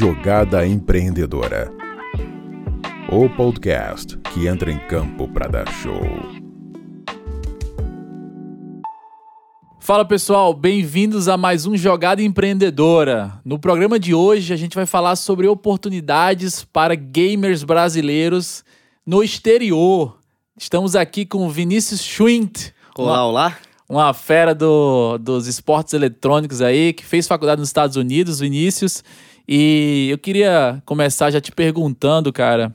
Jogada Empreendedora. O podcast que entra em campo para dar show. Fala pessoal, bem-vindos a mais um Jogada Empreendedora. No programa de hoje a gente vai falar sobre oportunidades para gamers brasileiros no exterior. Estamos aqui com o Vinícius Schwint. Olá, olá. Uma fera do, dos esportes eletrônicos aí, que fez faculdade nos Estados Unidos, Vinícius. E eu queria começar já te perguntando, cara,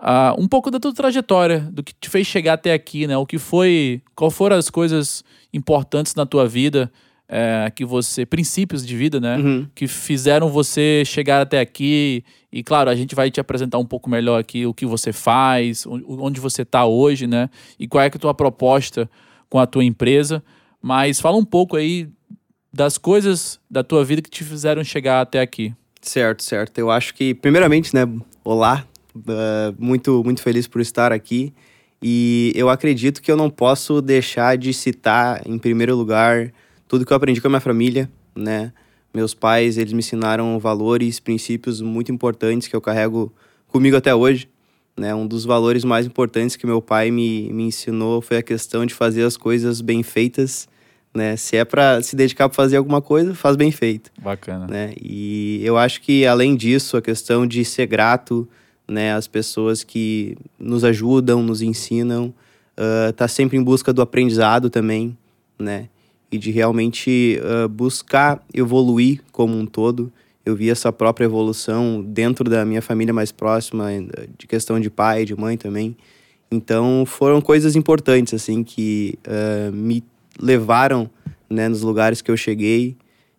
uh, um pouco da tua trajetória, do que te fez chegar até aqui, né? O que foi, qual foram as coisas importantes na tua vida, é, que você, princípios de vida, né? Uhum. Que fizeram você chegar até aqui. E claro, a gente vai te apresentar um pouco melhor aqui o que você faz, onde você está hoje, né? E qual é, é a tua proposta com a tua empresa. Mas fala um pouco aí das coisas da tua vida que te fizeram chegar até aqui. Certo, certo. Eu acho que, primeiramente, né, olá, uh, muito, muito feliz por estar aqui. E eu acredito que eu não posso deixar de citar, em primeiro lugar, tudo que eu aprendi com a minha família, né? Meus pais, eles me ensinaram valores, princípios muito importantes que eu carrego comigo até hoje. Né? Um dos valores mais importantes que meu pai me, me ensinou foi a questão de fazer as coisas bem feitas né? Se é para se dedicar para fazer alguma coisa, faz bem feito. Bacana. Né? E eu acho que além disso, a questão de ser grato, né, às pessoas que nos ajudam, nos ensinam, uh, tá sempre em busca do aprendizado também, né? E de realmente uh, buscar evoluir como um todo. Eu vi essa própria evolução dentro da minha família mais próxima, de questão de pai, de mãe também. Então foram coisas importantes assim que uh, me levaram né, nos lugares que eu cheguei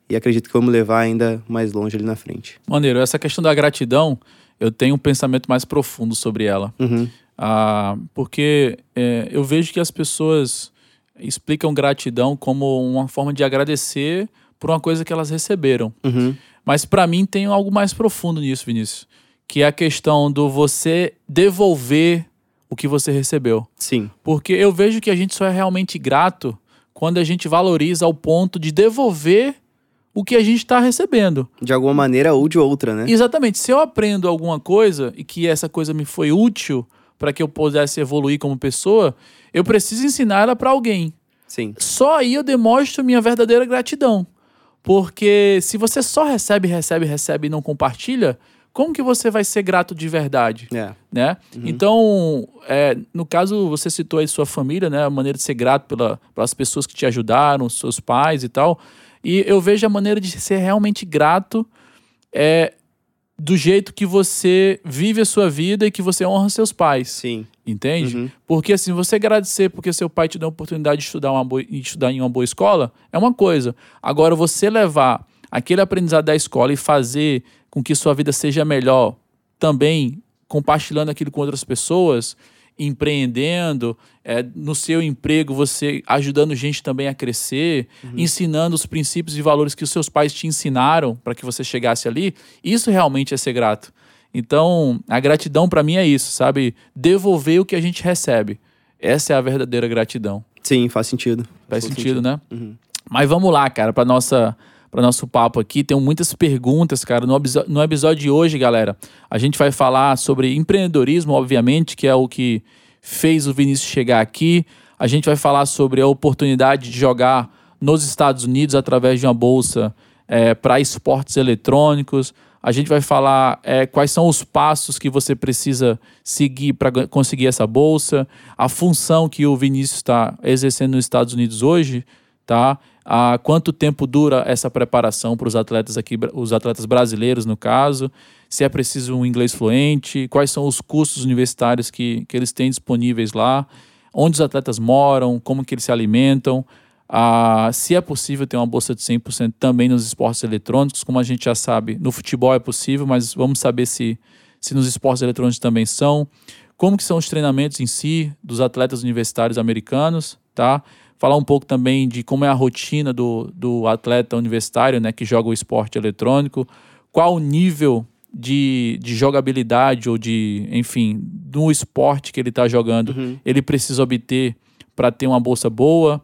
e acredito que vou me levar ainda mais longe ali na frente. Maneiro, essa questão da gratidão, eu tenho um pensamento mais profundo sobre ela. Uhum. Ah, porque é, eu vejo que as pessoas explicam gratidão como uma forma de agradecer por uma coisa que elas receberam. Uhum. Mas para mim tem algo mais profundo nisso, Vinícius, que é a questão do você devolver o que você recebeu. Sim. Porque eu vejo que a gente só é realmente grato quando a gente valoriza ao ponto de devolver o que a gente está recebendo. De alguma maneira ou de outra, né? Exatamente. Se eu aprendo alguma coisa e que essa coisa me foi útil para que eu pudesse evoluir como pessoa, eu preciso ensinar ela para alguém. Sim. Só aí eu demonstro minha verdadeira gratidão. Porque se você só recebe, recebe, recebe e não compartilha, como que você vai ser grato de verdade? É. Né? Uhum. Então, é, no caso, você citou aí sua família, né? A maneira de ser grato pela, pelas pessoas que te ajudaram, seus pais e tal. E eu vejo a maneira de ser realmente grato é do jeito que você vive a sua vida e que você honra seus pais. Sim. Entende? Uhum. Porque assim, você agradecer porque seu pai te deu a oportunidade de estudar, uma boa, de estudar em uma boa escola é uma coisa. Agora, você levar aquele aprendizado da escola e fazer com que sua vida seja melhor, também compartilhando aquilo com outras pessoas, empreendendo, é, no seu emprego, você ajudando gente também a crescer, uhum. ensinando os princípios e valores que os seus pais te ensinaram para que você chegasse ali, isso realmente é ser grato. Então, a gratidão para mim é isso, sabe? Devolver o que a gente recebe. Essa é a verdadeira gratidão. Sim, faz sentido. Faz, faz sentido, sentido, né? Uhum. Mas vamos lá, cara, para nossa para nosso papo aqui. Tem muitas perguntas, cara. No, no episódio de hoje, galera, a gente vai falar sobre empreendedorismo, obviamente, que é o que fez o Vinícius chegar aqui. A gente vai falar sobre a oportunidade de jogar nos Estados Unidos através de uma bolsa é, para esportes eletrônicos. A gente vai falar é, quais são os passos que você precisa seguir para conseguir essa bolsa, a função que o Vinícius está exercendo nos Estados Unidos hoje, tá? Há quanto tempo dura essa preparação para os atletas aqui, os atletas brasileiros no caso, se é preciso um inglês fluente, quais são os cursos universitários que, que eles têm disponíveis lá, onde os atletas moram, como que eles se alimentam, se é possível ter uma bolsa de 100% também nos esportes eletrônicos, como a gente já sabe, no futebol é possível, mas vamos saber se, se nos esportes eletrônicos também são, como que são os treinamentos em si dos atletas universitários americanos, tá? Falar um pouco também de como é a rotina do, do atleta universitário, né, que joga o esporte eletrônico, qual o nível de, de jogabilidade ou de, enfim, do esporte que ele está jogando, uhum. ele precisa obter para ter uma bolsa boa.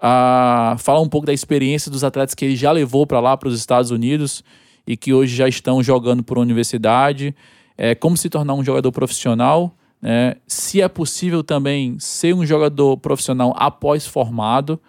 Ah, falar um pouco da experiência dos atletas que ele já levou para lá, para os Estados Unidos, e que hoje já estão jogando por universidade, é, como se tornar um jogador profissional, né? se é possível também ser um jogador profissional após formado,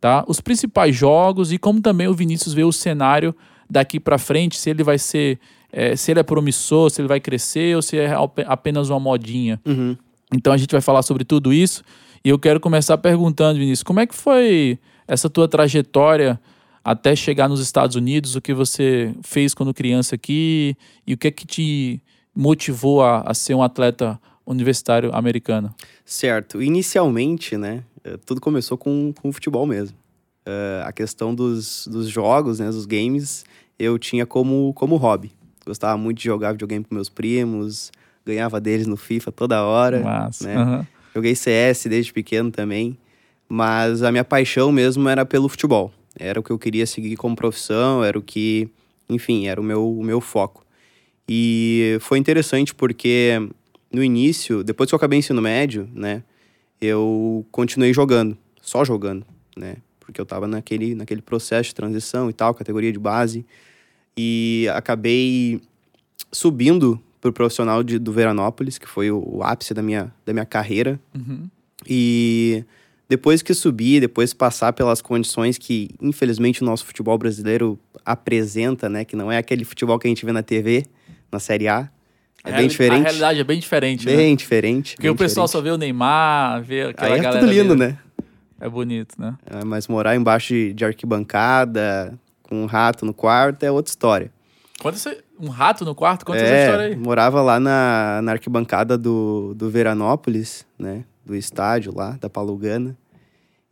tá? os principais jogos e como também o Vinícius vê o cenário daqui para frente, se ele vai ser, é, se ele é promissor, se ele vai crescer ou se é apenas uma modinha. Uhum. Então a gente vai falar sobre tudo isso e eu quero começar perguntando, Vinícius, como é que foi essa tua trajetória até chegar nos Estados Unidos, o que você fez quando criança aqui e o que é que te motivou a, a ser um atleta universitário americano? Certo. Inicialmente, né, eh, tudo começou com, com o futebol mesmo. Uh, a questão dos, dos jogos, né, dos games, eu tinha como, como hobby. Gostava muito de jogar videogame com meus primos, ganhava deles no FIFA toda hora. Massa. Né? Uhum. Joguei CS desde pequeno também, mas a minha paixão mesmo era pelo futebol. Era o que eu queria seguir como profissão, era o que, enfim, era o meu, o meu foco. E foi interessante porque no início, depois que eu acabei o ensino médio, né, eu continuei jogando, só jogando, né, porque eu tava naquele, naquele processo de transição e tal, categoria de base, e acabei subindo pro profissional de, do Veranópolis, que foi o, o, ápice da minha, da minha carreira. Uhum. E depois que subi, depois passar pelas condições que, infelizmente, o nosso futebol brasileiro apresenta, né? Que não é aquele futebol que a gente vê na TV, na Série A. É bem diferente. A realidade é bem diferente, bem né? diferente. Porque bem o pessoal diferente. só vê o Neymar, vê aquela Aí é galera. tudo lindo, né? É bonito, né? É, mas morar embaixo de, de arquibancada, com um rato no quarto, é outra história. Conta essa, um rato no quarto? Conta é, essa história aí. morava lá na, na arquibancada do, do Veranópolis, né? Do estádio lá, da Palugana.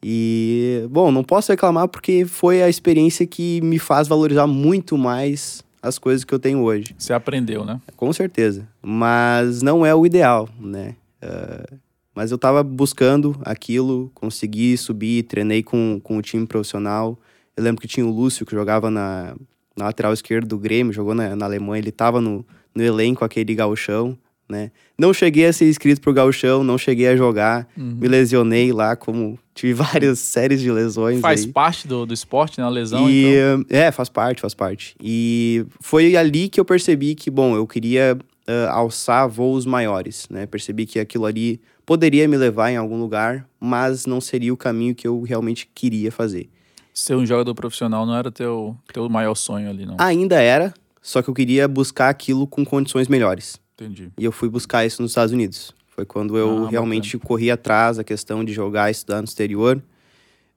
E, bom, não posso reclamar porque foi a experiência que me faz valorizar muito mais as coisas que eu tenho hoje. Você aprendeu, né? Com certeza. Mas não é o ideal, né? Uh, mas eu tava buscando aquilo, consegui subir, treinei com, com o time profissional. Eu lembro que tinha o Lúcio, que jogava na, na lateral esquerda do Grêmio, jogou na, na Alemanha, ele tava no, no elenco aquele gauchão, né? Não cheguei a ser inscrito pro gauchão, não cheguei a jogar, Uhum. me lesionei lá, como tive várias séries de lesões Faz aí. parte do, do esporte, né? A lesão, E, então. É, faz parte, faz parte. E foi ali que eu percebi que, bom, eu queria uh, alçar voos maiores, né? Percebi que aquilo ali poderia me levar em algum lugar, mas não seria o caminho que eu realmente queria fazer. Ser um jogador profissional não era teu, teu maior sonho ali, não. Ainda era, só que eu queria buscar aquilo com condições melhores. Entendi. E eu fui buscar isso nos Estados Unidos. Foi quando eu Ah, realmente corri atrás da questão de jogar e estudar no exterior.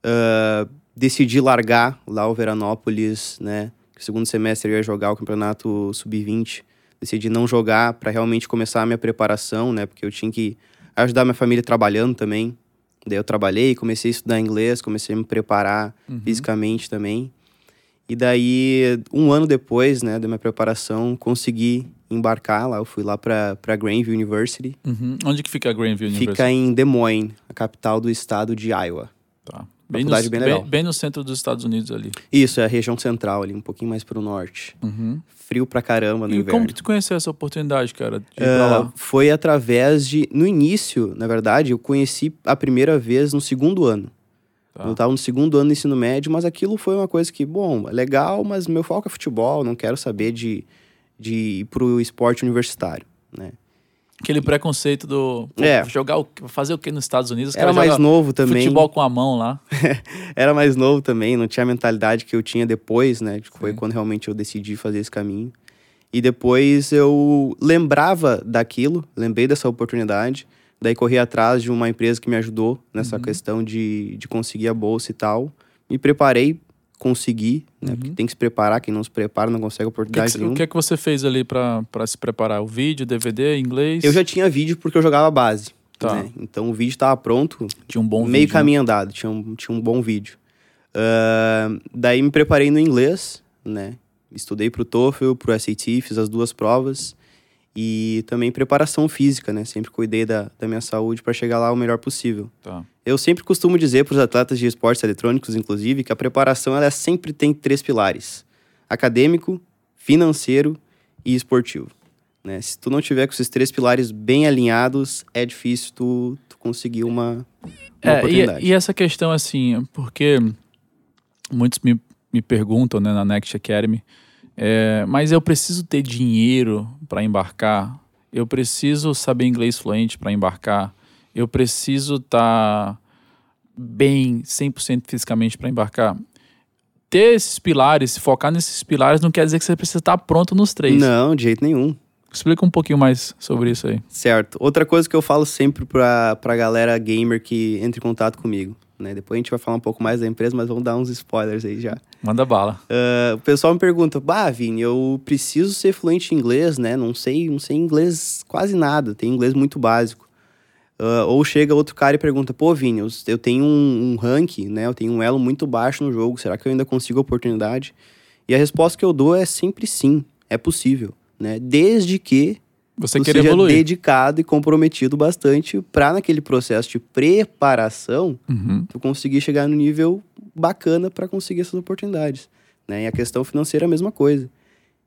Uh, decidi largar lá o Veranópolis, né? Que segundo semestre eu ia jogar o campeonato sub-20. Decidi não jogar para realmente começar a minha preparação, né? Porque eu tinha que ajudar minha família trabalhando também. Daí eu trabalhei, comecei a estudar inglês, comecei a me preparar Uhum. fisicamente também. E daí, um ano depois, né, da minha preparação, consegui embarcar lá. Eu fui lá para Greenville University. Uhum. Onde que fica a Greenville University? Fica em Des Moines, a capital do estado de Iowa. Tá. Bem no, bem legal. bem no centro dos Estados Unidos ali. Isso, é a região central ali, um pouquinho mais pro norte. Uhum. Frio pra caramba no E inverno. como que tu conheceu essa oportunidade, cara, lá? foi através de. No início, na verdade, eu conheci a primeira vez no segundo ano. Tá. Eu tava no segundo ano do ensino médio, mas aquilo foi uma coisa que, bom, é legal, mas meu foco é futebol, não quero saber de, de ir pro esporte universitário, né? Aquele preconceito do É. jogar o, fazer o que nos Estados Unidos? Os Era mais novo também. Futebol com a mão lá. Era mais novo também, não tinha a mentalidade que eu tinha depois, né? que Foi Sim. quando realmente eu decidi fazer esse caminho. E depois eu lembrava daquilo, lembrei dessa oportunidade. Daí corri atrás de uma empresa que me ajudou nessa Uhum. questão de, de conseguir a bolsa e tal. Me preparei, consegui, né? Uhum. Porque tem que se preparar, quem não se prepara não consegue O que, que, oportunidade o que é que você fez ali pra, pra se preparar? O vídeo, DVD, inglês? Eu já tinha vídeo porque eu jogava base. Tá. né? Então o vídeo estava pronto, tinha um bom meio vídeo, né? caminho andado, tinha um, tinha um bom vídeo. Ah, daí me preparei no inglês, né? Estudei pro TOEFL, pro SAT, fiz as duas provas. E também preparação física, né? Sempre cuidei da, da minha saúde para chegar lá o melhor possível. Tá. Eu sempre costumo dizer para os atletas de esportes eletrônicos, inclusive, que a preparação ela sempre tem três pilares: acadêmico, financeiro e esportivo. Né? Se tu não tiver com esses três pilares bem alinhados, é difícil tu, tu conseguir uma, uma É, oportunidade. e, e essa questão, assim, porque muitos me, me perguntam, né, na Next Academy, É, mas eu preciso ter dinheiro para embarcar. Eu preciso saber inglês fluente para embarcar. Eu preciso estar tá bem 100% fisicamente para embarcar. Ter esses pilares, focar nesses pilares, não quer dizer que você precisa estar tá pronto nos três. Não, de jeito nenhum. Explica um pouquinho mais sobre isso aí. Certo. Outra coisa que eu falo sempre pra, pra galera gamer que entra em contato comigo. Né? Depois a gente vai falar um pouco mais da empresa, mas vamos dar uns spoilers aí já. Manda bala. Uh, o pessoal me pergunta, bah, Vini, eu preciso ser fluente em inglês, né? Não sei, não sei inglês quase nada, tem inglês muito básico. Uh, ou chega outro cara e pergunta, pô, Vini, eu, eu tenho um, um rank, né? Eu tenho um elo muito baixo no jogo, será que eu ainda consigo a oportunidade? E a resposta que eu dou é sempre sim, é possível, né? Desde que você quer seja evoluir. dedicado e comprometido bastante para naquele processo de preparação Uhum. tu conseguir chegar no nível bacana para conseguir essas oportunidades. Né? E a questão financeira é a mesma coisa.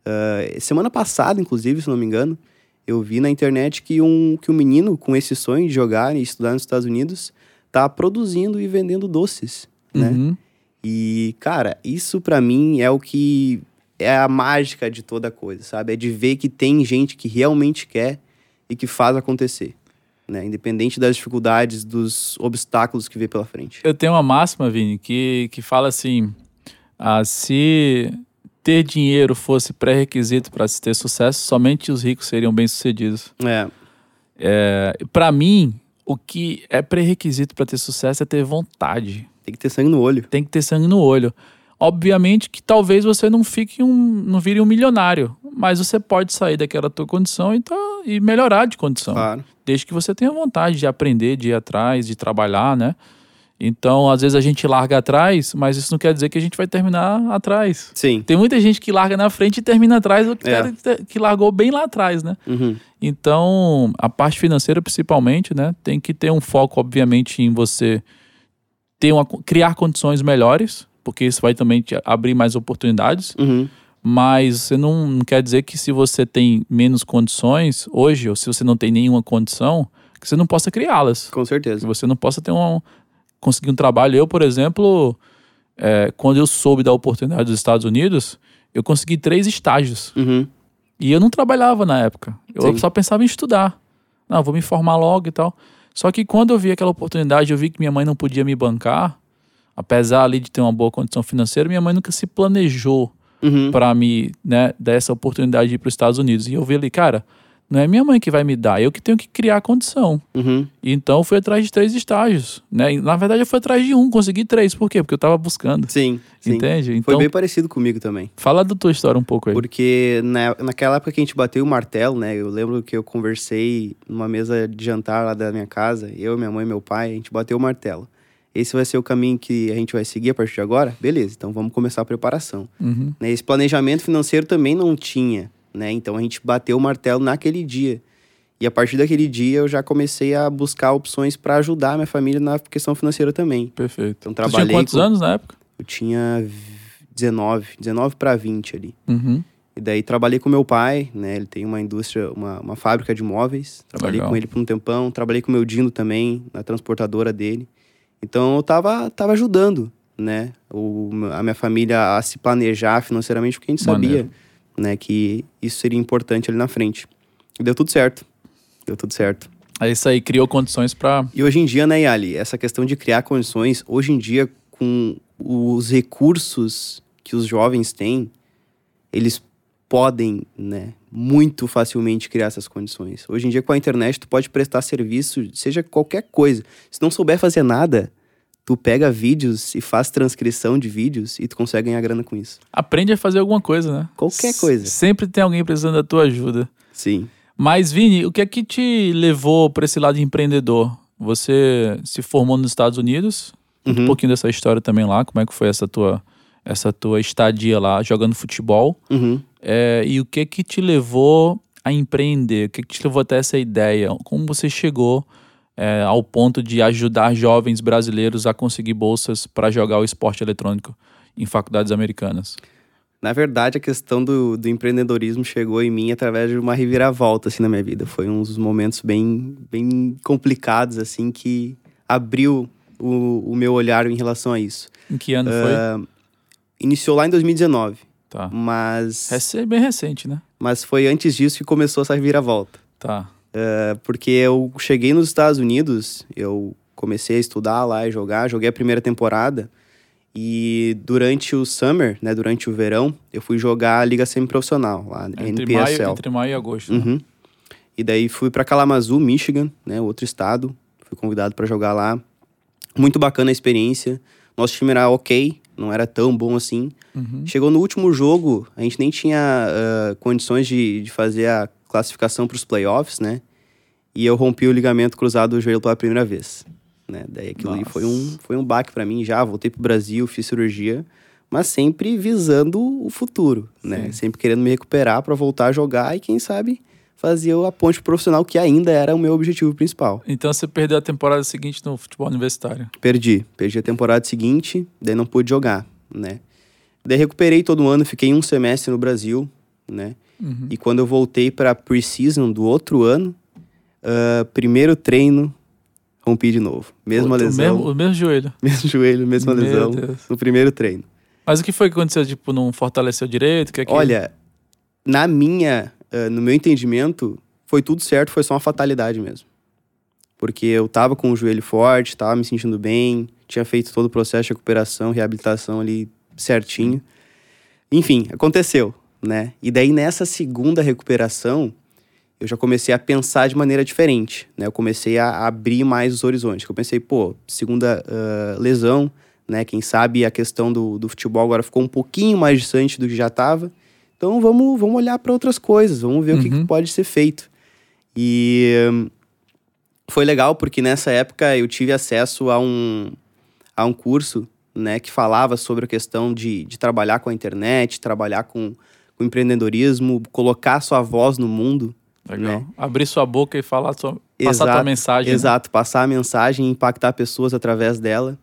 Uh, semana passada, inclusive, se não me engano, eu vi na internet que um, que um menino com esse sonho de jogar e estudar nos Estados Unidos tá produzindo e vendendo doces, né? Uhum. E, cara, isso para mim é o que é a mágica de toda coisa, sabe? É de ver que tem gente que realmente quer e que faz acontecer, né? Independente das dificuldades, dos obstáculos que vê pela frente. Eu tenho uma máxima, Vini, que, que fala assim: ah, se ter dinheiro fosse pré-requisito para se ter sucesso, somente os ricos seriam bem-sucedidos. É, É, para mim, o que é pré-requisito para ter sucesso é ter vontade. tem que ter sangue no olho. Tem que ter sangue no olho. Obviamente que talvez você não fique um, não vire um milionário, mas você pode sair daquela tua condição e, tá, e melhorar de condição. Claro. Desde que você tenha vontade de aprender, de ir atrás, de trabalhar, né? Então, às vezes a gente larga atrás, mas isso não quer dizer que a gente vai terminar atrás. Sim. Tem muita gente que larga na frente e termina atrás, ou que, É. que largou bem lá atrás, né? Uhum. Então, a parte financeira principalmente, né, tem que ter um foco, obviamente, em você ter uma, criar condições melhores, porque isso vai também te abrir mais oportunidades, Uhum. mas você não, não quer dizer que se você tem menos condições hoje, ou se você não tem nenhuma condição, que você não possa criá-las, Com que certeza. você não possa ter um, conseguir um trabalho. Eu, por exemplo, é, quando eu soube da oportunidade dos Estados Unidos, eu consegui três estágios. Uhum. E eu não trabalhava na época. Eu Sim. só pensava em estudar. Não, vou me formar logo e tal. Só que quando eu vi aquela oportunidade, eu vi que minha mãe não podia me bancar, apesar ali de ter uma boa condição financeira, minha mãe nunca se planejou Uhum. para me, né, dar essa oportunidade de ir para os Estados Unidos. E eu vi ali, cara, não é minha mãe que vai me dar, eu que tenho que criar a condição. Uhum. Então eu fui atrás de três estágios, né? E, na verdade eu fui atrás de um, consegui três. Por quê? Porque eu tava buscando. Sim, sim. Entende? Foi Então, bem parecido comigo também. fala da tua história um pouco aí. Porque na, naquela época que a gente bateu o martelo, né? Eu lembro que eu conversei numa mesa de jantar lá da minha casa, eu, minha mãe e meu pai, a gente bateu o martelo. Esse vai ser o caminho que a gente vai seguir a partir de agora? Beleza, então vamos começar a preparação. Uhum. Né, Esse planejamento financeiro também não tinha, né? Então a gente bateu o martelo naquele dia. E a partir daquele dia eu já comecei a buscar opções para ajudar a minha família na questão financeira também. Perfeito. Então Tu tinha trabalhei quantos com- anos na época? Eu tinha v- 19, 19 para 20 ali. Uhum. E daí trabalhei com meu pai, né? Ele tem uma indústria, uma, uma fábrica de móveis. Trabalhei Legal. com ele por um tempão. Trabalhei com meu Dino também, na transportadora dele. Então eu tava, tava ajudando, né? O, a minha família a se planejar financeiramente, porque a gente sabia, né? Que isso seria importante ali na frente. E deu tudo certo. Deu tudo certo. É isso aí, criou condições pra. E hoje em dia, né, Yali, essa questão de criar condições, hoje em dia, com os recursos que os jovens têm, eles podem, né, muito facilmente criar essas condições. Hoje em dia, com a internet, tu pode prestar serviço, seja qualquer coisa. Se não souber fazer nada, tu pega vídeos e faz transcrição de vídeos e tu consegue ganhar grana com isso. Aprende a fazer alguma coisa, né? Qualquer S- coisa. Sempre tem alguém precisando da tua ajuda. Sim. Mas, Vini, o que é que te levou pra esse lado empreendedor? Você se formou nos Estados Unidos? Conta Um Uhum. pouquinho dessa história também lá, como é que foi essa tua, essa tua estadia lá jogando futebol? Uhum. É, e o que que te levou a empreender? O que que te levou até essa ideia? Como você chegou é, ao ponto de ajudar jovens brasileiros a conseguir bolsas para jogar o esporte eletrônico em faculdades americanas? Na verdade, a questão do, do empreendedorismo chegou em mim através de uma reviravolta, assim, na minha vida. Foi um dos momentos bem, bem complicados, assim, que abriu o, o meu olhar em relação a isso. Em que ano foi? Ah, iniciou lá em 2019, Tá. Mas, É bem recente, né? mas foi antes disso que começou essa viravolta. Tá. É, porque eu cheguei nos Estados Unidos, eu comecei a estudar lá e jogar, joguei a primeira temporada. E durante o summer, né, durante o verão, eu fui jogar a liga semiprofissional lá, Entre NPSL. maio, entre maio e agosto. né? Uhum. E daí fui pra Kalamazoo, Michigan, né, outro estado. Fui convidado pra jogar lá. Muito bacana a experiência. Nosso time era ok, não era tão bom assim. Uhum. Chegou no último jogo, a gente nem tinha ah, condições de, de fazer a classificação pros playoffs, né? E eu rompi o ligamento cruzado do joelho pela primeira vez. Né? Daí aquilo ali Nossa. foi um, foi um baque pra mim já. Voltei pro Brasil, fiz cirurgia, mas sempre visando o futuro, né? Sim. Sempre querendo me recuperar pra voltar a jogar e, quem sabe, fazer a ponte pro profissional, que ainda era o meu objetivo principal. Então você perdeu a temporada seguinte no futebol universitário. Perdi. Perdi a temporada seguinte, daí não pude jogar, né? Daí recuperei todo ano, fiquei um semestre no Brasil, né? Uhum. E quando eu voltei pra pre-season do outro ano, ah, primeiro treino, rompi de novo. Mesma O- o lesão, mesmo- O mesmo joelho. mesmo joelho, mesma Meu lesão, Deus. no primeiro treino. Mas o que foi que aconteceu? Tipo, não fortaleceu direito? O Que é que... Olha, na minha, ah, no meu entendimento, foi tudo certo, foi só uma fatalidade mesmo. Porque eu tava com o joelho forte, tava me sentindo bem, tinha feito todo o processo de recuperação, reabilitação ali certinho. Enfim, aconteceu, né? E daí nessa segunda recuperação, eu já comecei a pensar de maneira diferente, né? Eu comecei a abrir mais os horizontes. Eu pensei, pô, segunda ah, lesão, né? Quem sabe a questão do, do futebol agora ficou um pouquinho mais distante do que já estava. Então vamos, vamos olhar para outras coisas, vamos ver o que, que Uhum. pode ser feito. E foi legal porque nessa época eu tive acesso a um, a um curso né, que falava sobre a questão de, de trabalhar com a internet, trabalhar com, com empreendedorismo, colocar sua voz no mundo. Legal. né? Abrir sua boca e falar sua... passar tua Exato, mensagem. né? Exato, passar a mensagem e impactar pessoas através dela.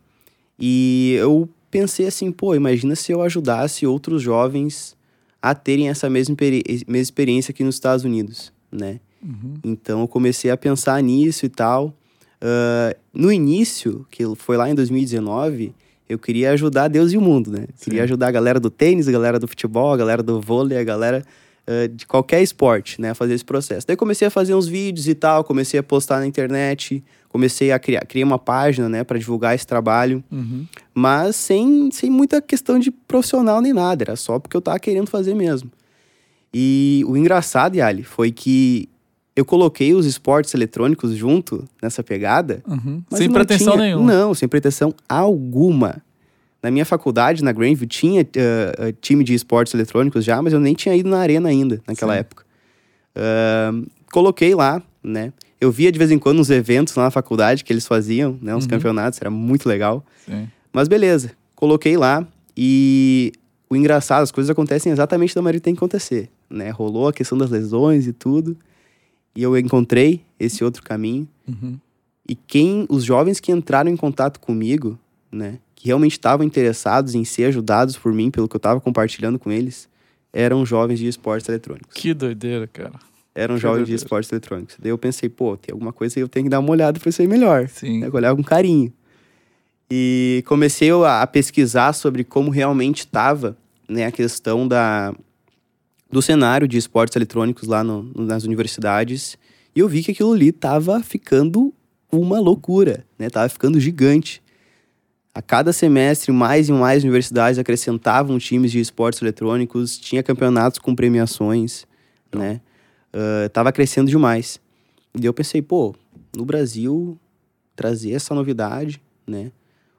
E eu pensei assim, pô, imagina se eu ajudasse outros jovens a terem essa mesma, mesma experiência aqui nos Estados Unidos, né? Uhum. Então eu comecei a pensar nisso e tal. Ah, no início, que foi lá em 2019, eu queria ajudar Deus e o mundo, né? Queria Sim. ajudar a galera do tênis, a galera do futebol, a galera do vôlei, a galera ah, de qualquer esporte, né? Fazer esse processo. Daí comecei a fazer uns vídeos e tal, comecei a postar na internet, comecei a criar, criei uma página, né, para divulgar esse trabalho, Uhum. mas sem, sem muita questão de profissional nem nada, era só porque eu tava querendo fazer mesmo. E o engraçado, Yali, foi que eu coloquei os esportes eletrônicos junto nessa pegada, Uhum. Sem pretensão tinha- nenhuma. Não, sem pretensão alguma. Na minha faculdade, na Grandview, tinha ah, time de esportes eletrônicos já, mas eu nem tinha ido na arena ainda, naquela Sim. época. Ah, coloquei lá, né? Eu via de vez em quando uns eventos lá na faculdade que eles faziam, né? Uns Uhum. campeonatos, era muito legal. Sim. Mas beleza, coloquei lá e o engraçado, as coisas acontecem exatamente da maneira que tem que acontecer, né? Rolou a questão das lesões e tudo, e eu encontrei esse outro caminho. Uhum. E quem, os jovens que entraram em contato comigo, né, que realmente estavam interessados em ser ajudados por mim, pelo que eu estava compartilhando com eles, eram jovens de esportes eletrônicos. Que doideira, cara. Eram Que jovens de doideira. esportes eletrônicos. Daí eu pensei, pô, tem alguma coisa que eu tenho que dar uma olhada para ser melhor. Sim. Né, olhar com carinho. E comecei a, a pesquisar sobre como realmente estava né, a questão da, do cenário de esportes eletrônicos lá no- nas universidades. E eu vi que aquilo ali tava ficando uma loucura, né? Tava ficando gigante. A cada semestre, mais e mais universidades acrescentavam times de esportes eletrônicos, tinha campeonatos com premiações, né? Ah, tava crescendo demais. E eu pensei, pô, no Brasil, trazer essa novidade, né?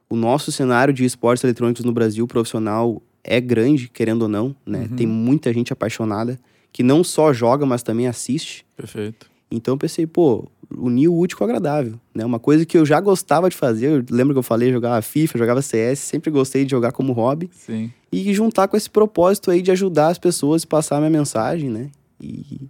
O nosso cenário de esportes eletrônicos no Brasil profissional é grande, querendo ou não, né? Uhum. Tem muita gente apaixonada que não só joga, mas também assiste. Perfeito. Então eu pensei, pô, unir o útil com o agradável, né? Uma coisa que eu já gostava de fazer, eu lembro que eu falei, jogava FIFA, jogava CS, sempre gostei de jogar como hobby Sim. e juntar com esse propósito aí de ajudar as pessoas e passar a minha mensagem, né? E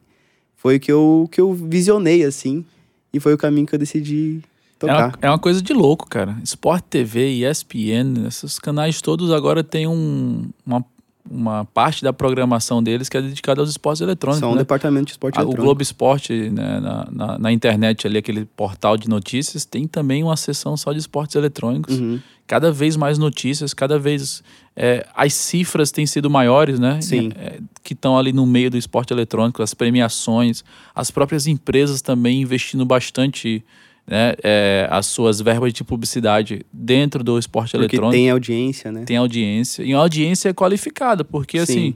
foi o que eu, que eu visionei, assim, e foi o caminho que eu decidi É uma, tocar. é uma coisa de louco, cara. Sport TV, ESPN, esses canais todos agora têm um, uma, uma parte da programação deles que é dedicada aos esportes eletrônicos. São um né? departamento de esporte Ah, O eletrônico. Globo Esporte, né, na, na, na internet ali, aquele portal de notícias, tem também uma seção só de esportes eletrônicos. Uhum. Cada vez mais notícias, cada vez é, as cifras têm sido maiores, né? Sim. É, que estão ali no meio do esporte eletrônico, as premiações, as próprias empresas também investindo bastante né, é, as suas verbas de publicidade dentro do esporte Porque eletrônico tem audiência, né? tem audiência. E a audiência é qualificada, porque Sim. assim,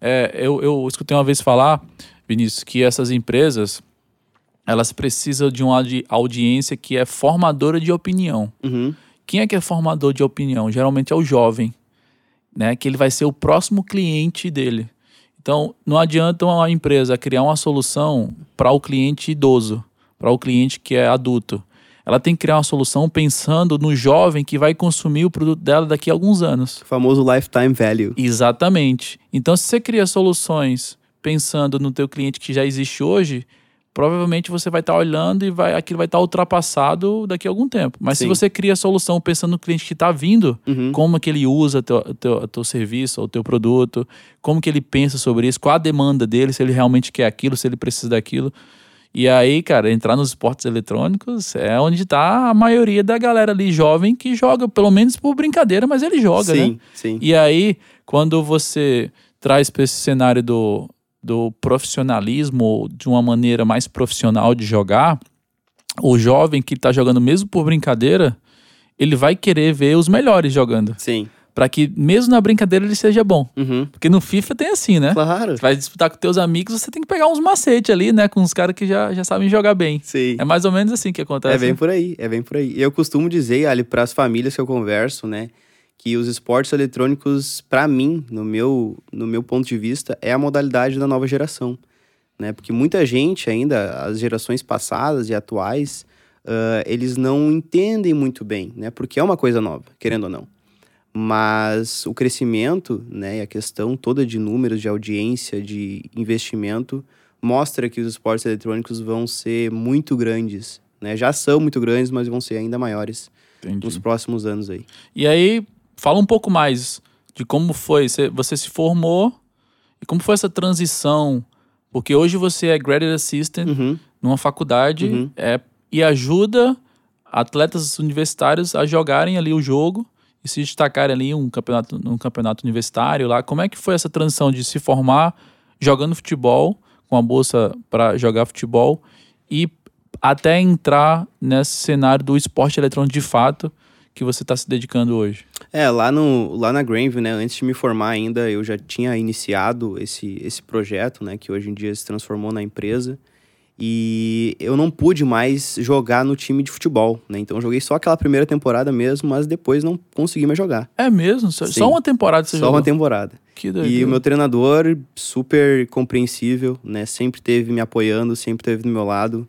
é, eu, eu escutei uma vez falar, Vinícius, que essas empresas elas precisam de uma audi- audiência que é formadora de opinião. Uhum. Quem é que é formador de opinião? Geralmente é o jovem, né? Que ele vai ser o próximo cliente dele. Então, não adianta uma empresa criar uma solução para o cliente idoso, para o cliente que é adulto. Ela tem que criar uma solução pensando no jovem que vai consumir o produto dela daqui a alguns anos. O famoso lifetime value. Exatamente. Então, se você cria soluções pensando no teu cliente que já existe hoje, provavelmente você vai estar olhando e vai, aquilo vai estar ultrapassado daqui a algum tempo. Mas se Sim. você cria a solução pensando no cliente que está vindo, Uhum. como que ele usa teu, teu, teu serviço ou teu produto, como que ele pensa sobre isso, qual a demanda dele, se ele realmente quer aquilo, se ele precisa daquilo. E aí, cara, entrar nos esportes eletrônicos é onde está a maioria da galera ali jovem que joga, pelo menos por brincadeira, mas ele joga, né? sim, sim. E aí, quando você traz para esse cenário do, do profissionalismo, de uma maneira mais profissional de jogar, o jovem que está jogando mesmo por brincadeira, ele vai querer ver os melhores jogando. Sim. Para que, mesmo na brincadeira, ele seja bom. Uhum. Porque no FIFA tem assim, né? Claro. Você vai disputar com teus amigos, você tem que pegar uns macetes ali, né? Com os caras que já, já sabem jogar bem. Sim. É mais ou menos assim que acontece. É bem por aí, é bem por aí. E eu costumo dizer, Ali, para as famílias que eu converso, né, que os esportes eletrônicos, para mim, no meu, no meu ponto de vista, é a modalidade da nova geração, né? Porque muita gente ainda, as gerações passadas e atuais, ah, eles não entendem muito bem, né? Porque é uma coisa nova, querendo ou não. Mas o crescimento, né, e a questão toda de números, de audiência, de investimento, mostra que os esportes eletrônicos vão ser muito grandes, né? Já são muito grandes, mas vão ser ainda maiores Entendi. nos próximos anos aí. E aí, fala um pouco mais de como foi. Você, se formou e como foi essa transição. Porque hoje você é Graduate Assistant Uhum, numa faculdade Uhum. é, e ajuda atletas universitários a jogarem ali o jogo e se destacarem ali um campeonato, num campeonato universitário lá. Como é que foi essa transição de se formar jogando futebol, com a bolsa para jogar futebol e até entrar nesse cenário do esporte eletrônico de fato que você está se dedicando hoje? É, lá, no, lá na Grandview, né, antes de me formar ainda, eu já tinha iniciado esse, esse projeto, né, que hoje em dia se transformou na empresa. E eu não pude mais jogar no time de futebol, né? Então eu joguei só aquela primeira temporada mesmo, mas depois não consegui mais jogar. É mesmo? Só, Sim. uma temporada você só jogou? uma temporada. Que E doideira. o meu treinador, super compreensível, né? Sempre teve me apoiando, sempre teve do meu lado.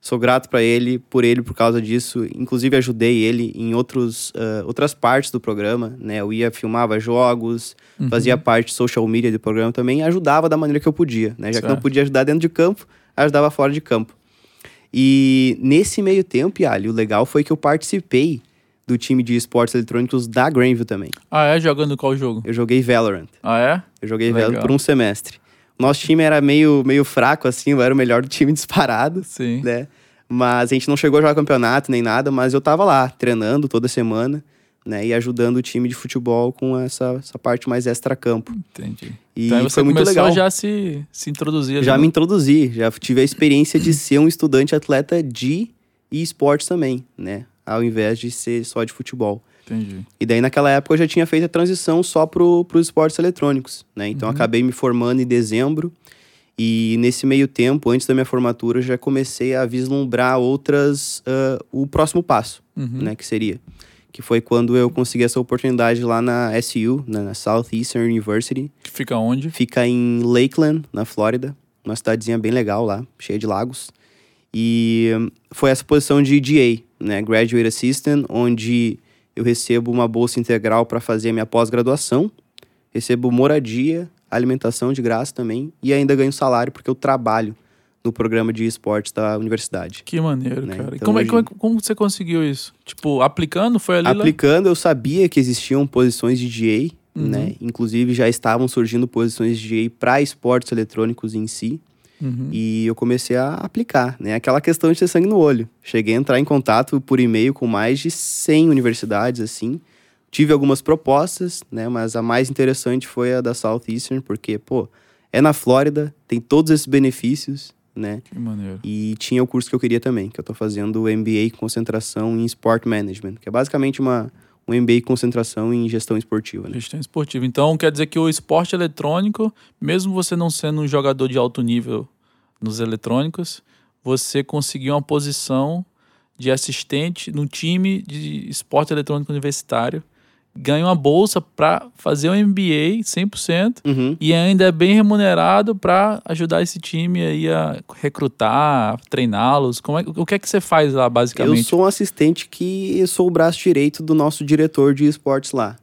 Sou grato pra ele, por ele, por causa disso. Inclusive, ajudei ele em outros, ah, outras partes do programa, né? Eu ia, filmava jogos, Uhum. fazia parte social media do programa também e ajudava da maneira que eu podia, né? Já que não Certo. podia ajudar dentro de campo, ajudava fora de campo. E nesse meio tempo, Yali, o legal foi que eu participei do time de esportes eletrônicos da Grandview também. Ah, é? Jogando qual jogo? Eu joguei Valorant. Ah, é? Eu joguei Legal. Valorant por um semestre. Nosso time era meio, meio fraco, assim, eu era o melhor do time disparado, Sim. né? Mas a gente não chegou a jogar campeonato nem nada, mas eu tava lá, treinando toda semana, né? E ajudando o time de futebol com essa, essa parte mais extra-campo. Entendi. E então você foi muito começou legal. já se, se introduzir Já no- me introduzi, já tive a experiência de ser um estudante atleta de esportes também, né? Ao invés de ser só de futebol. Entendi. E daí, naquela época, eu já tinha feito a transição só pro, pros esportes eletrônicos, né? Então, Uhum. acabei me formando em dezembro. E nesse meio tempo, antes da minha formatura, eu já comecei a vislumbrar outras... ah, o próximo passo, Uhum. né? Que seria... Que foi quando eu consegui essa oportunidade lá na SU, na Southeastern University. Que fica onde? Fica em Lakeland, na Flórida. Uma cidadezinha bem legal lá, cheia de lagos. E hum, foi essa posição de GA, né? Graduate Assistant, onde eu recebo uma bolsa integral para fazer a minha pós-graduação. Recebo moradia, alimentação de graça também. E ainda ganho salário porque eu trabalho no programa de esportes da universidade. Que maneiro, Né, cara. E então como, é, hoje- como, é- como você conseguiu isso? Tipo, aplicando? Foi ali lá? Aplicando, eu sabia que existiam posições de GA, Uhum. né? Inclusive já estavam surgindo posições de GA para esportes eletrônicos em si. Uhum. E eu comecei a aplicar, né? Aquela questão de ter sangue no olho. Cheguei a entrar em contato por e-mail com mais de 100 universidades, assim. Tive algumas propostas, né? Mas a mais interessante foi a da Southeastern, porque, pô, é na Flórida, tem todos esses benefícios, né? Que maneiro. E tinha o curso que eu queria também, que eu tô fazendo o MBA com concentração em Sport Management, que é basicamente uma, um MBA com concentração em gestão esportiva, né? Gestão esportiva. Então, quer dizer que o esporte eletrônico, mesmo você não sendo um jogador de alto nível nos eletrônicos, você conseguiu uma posição de assistente num time de esporte eletrônico universitário, ganha uma bolsa para fazer um MBA 100% Uhum. e ainda é bem remunerado para ajudar esse time aí a recrutar, treiná-los. Como é, o que é que você faz lá, Eu basicamente? sou um assistente que eu sou o braço direito do nosso diretor de esportes lá.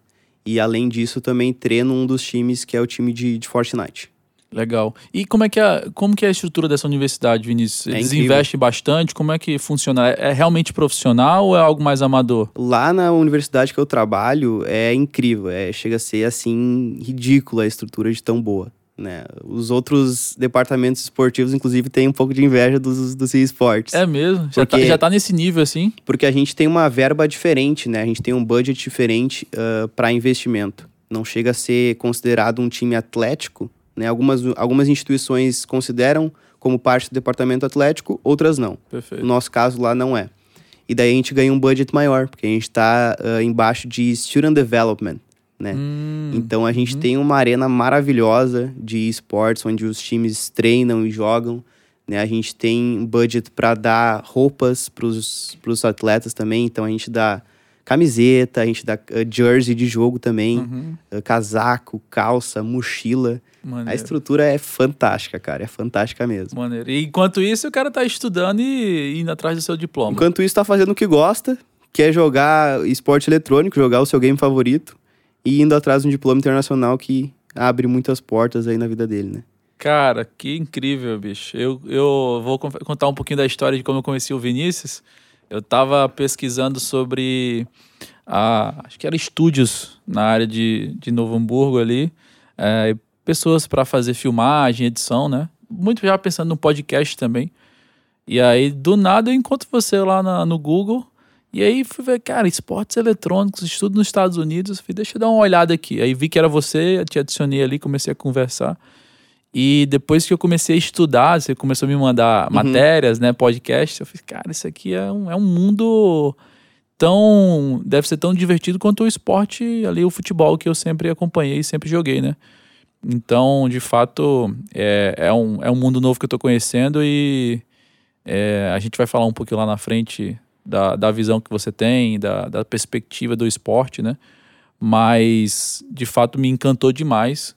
E além disso, também treino um dos times que é o time de, de Fortnite. Legal. E como é que é, como que é a estrutura dessa universidade, Vinícius? É Eles incrível. investem bastante? Como é que funciona? É é realmente profissional ou é algo mais amador? Lá na universidade que eu trabalho é incrível, é, chega a ser assim ridícula a estrutura de tão boa. Né? Os outros departamentos esportivos, inclusive, têm um pouco de inveja dos, dos esportes. É mesmo? Já, tá, Porque- já tá nesse nível assim? Porque a gente tem uma verba diferente, né? A gente tem um budget diferente para investimento. Não chega a ser considerado um time atlético, né? Algumas, algumas instituições consideram como parte do departamento atlético, outras não. Perfeito. No nosso caso lá não é. E daí a gente ganha um budget maior, porque a gente está embaixo de Student Development, né? Hum, Então a gente tem uma arena maravilhosa de esportes, onde os times treinam e jogam. Né? A gente tem budget para dar roupas para os atletas também. Então a gente dá camiseta, a gente dá eh, jersey de jogo também, uhum, eh, casaco, calça, mochila. A maneiro. estrutura é fantástica, cara. É fantástica mesmo. Maneiro. E enquanto isso, o cara tá estudando e indo atrás do seu diploma. Enquanto isso, tá fazendo o que gosta, que é jogar esporte eletrônico, jogar o seu game favorito e indo atrás de um diploma internacional que abre muitas portas aí na vida dele, né? Cara, que incrível, bicho. Eu, eu vou con- contar um pouquinho da história de como eu conheci o Vinícius. Eu tava pesquisando sobre, a, acho que era estúdios na área de, de Novo Hamburgo ali, é, pessoas para fazer filmagem, edição, né? Muito já pensando no podcast também. E aí, do nada, eu encontro você lá na- no Google. E aí fui ver, cara, esportes eletrônicos, estudo nos Estados Unidos. Falei, deixa eu dar uma olhada aqui. Aí vi que era você, te adicionei ali, comecei a conversar. E depois que eu comecei a estudar, você começou a me mandar matérias, né, podcast, eu falei, cara, isso aqui é um, é um mundo tão. deve ser tão divertido quanto o esporte ali, o futebol que eu sempre acompanhei e sempre joguei, né? Então, de fato, é, é, um, é um mundo novo que eu tô conhecendo e é, a gente vai falar um pouquinho lá na frente da, da visão que você tem, da, da perspectiva do esporte, né? Mas, de fato, me encantou demais.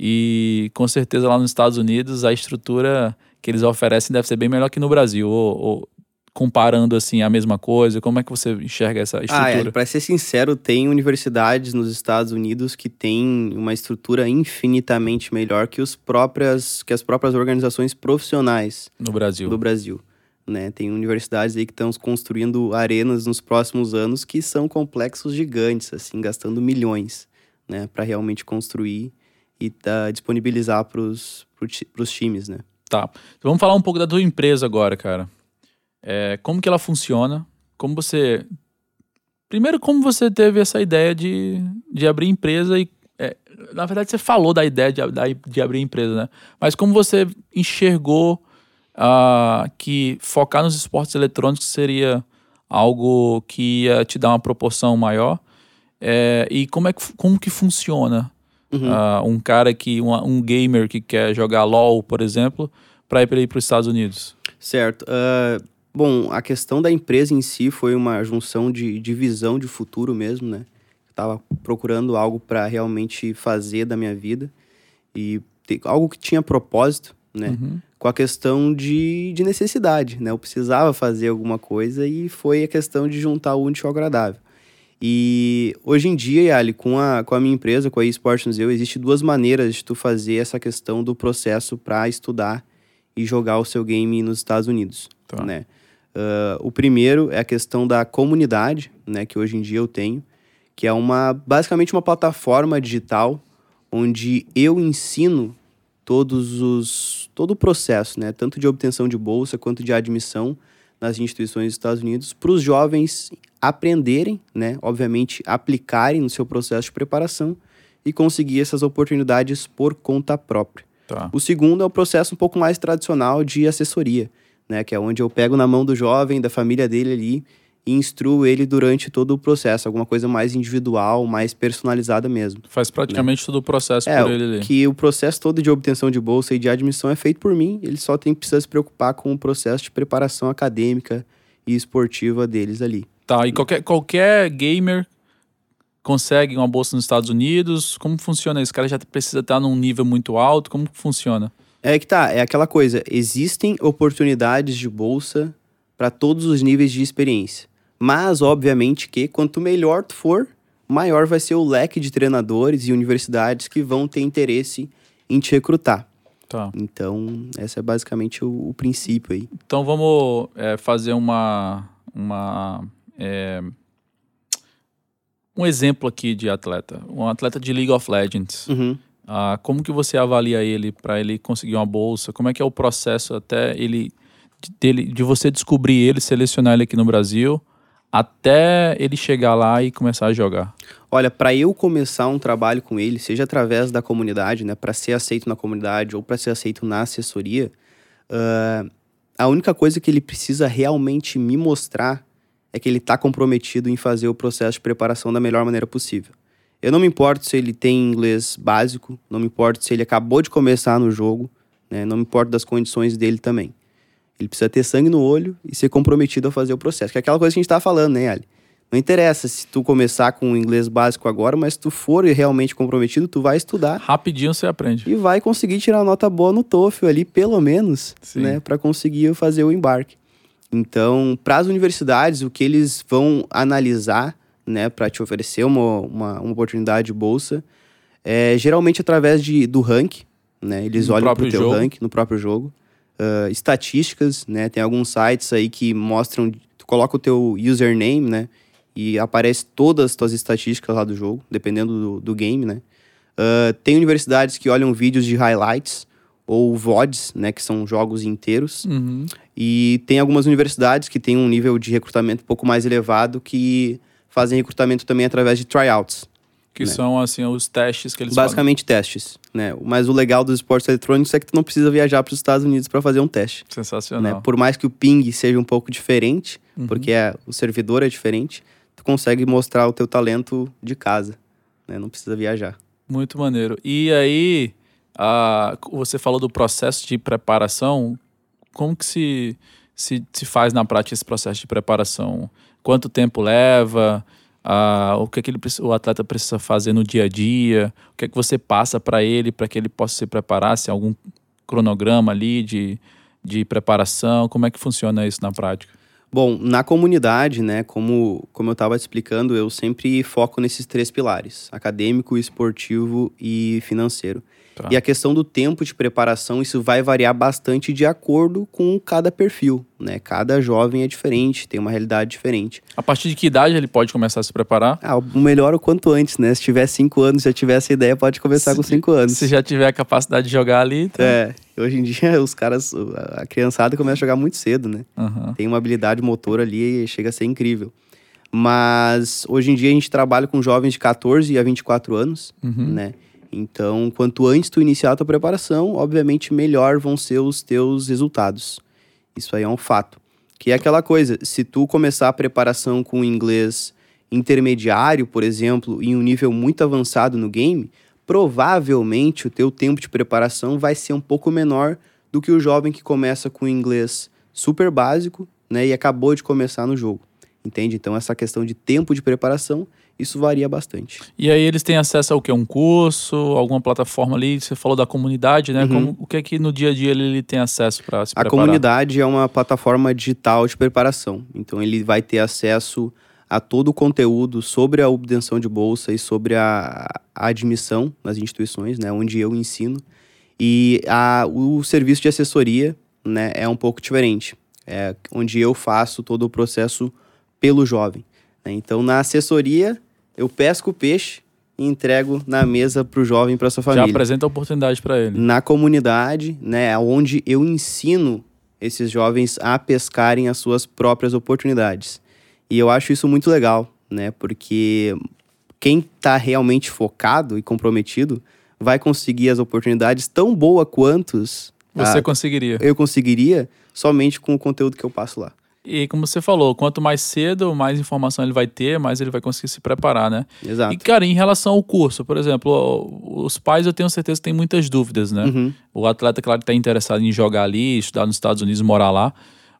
E com certeza lá nos Estados Unidos a estrutura que eles oferecem deve ser bem melhor que no Brasil. Ou, ou comparando assim a mesma coisa, como é que você enxerga essa Ah, estrutura? é, pra ser sincero, tem universidades nos Estados Unidos que têm uma estrutura infinitamente melhor que, os próprias, que as próprias organizações profissionais no Brasil. do Brasil. Né? Tem universidades aí que estão construindo arenas nos próximos anos que são complexos gigantes, assim, gastando milhões, né, para realmente construir e tá, disponibilizar para os times, né? Tá. Então, vamos falar um pouco da tua empresa agora, cara. É, como que ela funciona? Como você. Primeiro, como você teve essa ideia de, de abrir empresa e. é, na verdade, você falou da ideia de, de abrir empresa, né? Mas como você enxergou ah, que focar nos esportes eletrônicos seria algo que ia te dar uma proporção maior? É, e como é que, como que funciona Uhum. ah, um cara que, uma- um gamer que quer jogar LOL, por exemplo, para ir para os Estados Unidos? Certo. Ah, bom, a questão da empresa em si foi uma junção de, de visão de futuro mesmo, né? Eu tava procurando algo para realmente fazer da minha vida e ter algo que tinha propósito, né? Uhum. Com a questão de, de necessidade, né? Eu precisava fazer alguma coisa e foi a questão de juntar o útil ao agradável. E hoje em dia, Yali, com a, com a minha empresa, com a eSports Museu, existe duas maneiras de tu fazer essa questão do processo para estudar e jogar o seu game nos Estados Unidos, Tá. né? Ah, o primeiro é a questão da comunidade, né? Que hoje em dia eu tenho, que é uma basicamente uma plataforma digital onde eu ensino todos os todo o processo, né, tanto de obtenção de bolsa quanto de admissão nas instituições dos Estados Unidos, para os jovens aprenderem, né, obviamente aplicarem no seu processo de preparação e conseguir essas oportunidades por conta própria. Tá. O segundo é o processo um pouco mais tradicional de assessoria, né, que é onde eu pego na mão do jovem, da família dele ali e instruo ele durante todo o processo, alguma coisa mais individual, mais personalizada mesmo. Faz praticamente todo o processo É, por ele ali. que o processo todo de obtenção de bolsa e de admissão é feito por mim, ele só tem precisa se preocupar com o processo de preparação acadêmica e esportiva deles ali. Tá, e qualquer, qualquer gamer consegue uma bolsa nos Estados Unidos? Como funciona isso? O cara já precisa estar num nível muito alto? Como funciona? É que tá, é aquela coisa, existem oportunidades de bolsa para todos os níveis de experiência. Mas, obviamente, que quanto melhor tu for, maior vai ser o leque de treinadores e universidades que vão ter interesse em te recrutar. Tá. Então, esse é basicamente o, o princípio aí. Então vamos é, fazer uma, uma é, um exemplo aqui de atleta, um atleta de League of Legends. Uhum. Ah, como que você avalia ele para ele conseguir uma bolsa? Como é que é o processo até ele de, dele, de você descobrir ele, selecionar ele aqui no Brasil, até ele chegar lá e começar a jogar? Olha, para eu começar um trabalho com ele, seja através da comunidade, né, para ser aceito na comunidade ou para ser aceito na assessoria, ah, a única coisa que ele precisa realmente me mostrar é que ele está comprometido em fazer o processo de preparação da melhor maneira possível. Eu não me importo se ele tem inglês básico, não me importo se ele acabou de começar no jogo, né, não me importo das condições dele também. Ele precisa ter sangue no olho e ser comprometido a fazer o processo. Que é aquela coisa que a gente tá falando, né, Ali? Não interessa se tu começar com o inglês básico agora, mas se tu for realmente comprometido, tu vai estudar Rapidinho você aprende. e vai conseguir tirar uma nota boa no TOEFL ali, pelo menos, Sim. né, para conseguir fazer o embarque. Então, para as universidades, o que eles vão analisar, né, para te oferecer uma, uma, uma oportunidade de bolsa, é geralmente através de, do rank, né? Eles No olham próprio pro teu jogo. rank no próprio jogo. Ah, estatísticas, né? Tem alguns sites aí que mostram, tu coloca o teu username, né? E aparece todas as tuas estatísticas lá do jogo, dependendo do, do game, né? Ah, tem universidades que olham vídeos de highlights ou VODs, né? Que são jogos inteiros. Uhum. E tem algumas universidades que têm um nível de recrutamento um pouco mais elevado que fazem recrutamento também através de tryouts. Que Né? são assim os testes que eles Basicamente testes, né? Mas o legal dos esportes eletrônicos é que tu não precisa viajar para os Estados Unidos para fazer um teste. Sensacional. Né? Por mais que o ping seja um pouco diferente, Uhum. porque é, o servidor é diferente, tu consegue mostrar o teu talento de casa, né? Não precisa viajar. Muito maneiro. E aí, ah, você falou do processo de preparação. Como que se, se, se faz na prática esse processo de preparação? Quanto tempo leva? Ah, o que, é que ele, o atleta precisa fazer no dia a dia? O que é que você passa para ele para que ele possa se preparar? Se algum cronograma ali de, de preparação? Como é que funciona isso na prática? Bom, na comunidade, né, como, como eu estava explicando, eu sempre foco nesses três pilares: acadêmico, esportivo e financeiro. Tá. E a questão do tempo de preparação, isso vai variar bastante de acordo com cada perfil, né? Cada jovem é diferente, tem uma realidade diferente. A partir de que idade ele pode começar a se preparar? Ah, o melhor o quanto antes, né? Se tiver cinco anos, já tiver essa ideia, pode começar com cinco anos. Se já tiver a capacidade de jogar ali, tá? É, hoje em dia os caras, a criançada começa a jogar muito cedo, né? Aham. Tem uma habilidade motor ali e chega a ser incrível. Mas hoje em dia a gente trabalha com jovens de 14 a 24 anos, Uhum. né? Então, quanto antes tu iniciar a tua preparação, obviamente melhor vão ser os teus resultados. Isso aí é um fato. Que é aquela coisa, se tu começar a preparação com inglês intermediário, por exemplo, em um nível muito avançado no game, provavelmente o teu tempo de preparação vai ser um pouco menor do que o jovem que começa com inglês super básico, né, e acabou de começar no jogo. Entende? Então essa questão de tempo de preparação, isso varia bastante. E aí eles têm acesso ao que? Um curso, alguma plataforma ali? Você falou da comunidade, né? Uhum. Como, o que é que no dia a dia ele, ele tem acesso para se A preparar? comunidade é uma plataforma digital de preparação. Então ele vai ter acesso a todo o conteúdo sobre a obtenção de bolsa e sobre a, a admissão nas instituições, né, onde eu ensino. E a, o serviço de assessoria né, é um pouco diferente, é onde eu faço todo o processo pelo jovem. né. Então, na assessoria, eu pesco o peixe e entrego na mesa para o jovem, para sua Já família. apresenta a oportunidade para ele. Na comunidade, né, onde eu ensino esses jovens a pescarem as suas próprias oportunidades. E eu acho isso muito legal, né? Porque quem está realmente focado e comprometido vai conseguir as oportunidades tão boa quantos Você ah, conseguiria. eu conseguiria somente com o conteúdo que eu passo lá. E como você falou, quanto mais cedo, mais informação ele vai ter, mais ele vai conseguir se preparar, né? Exato. E, cara, em relação ao curso, por exemplo, os pais eu tenho certeza que têm muitas dúvidas, né? Uhum. O atleta, claro, está interessado em jogar ali, estudar nos Estados Unidos, morar lá.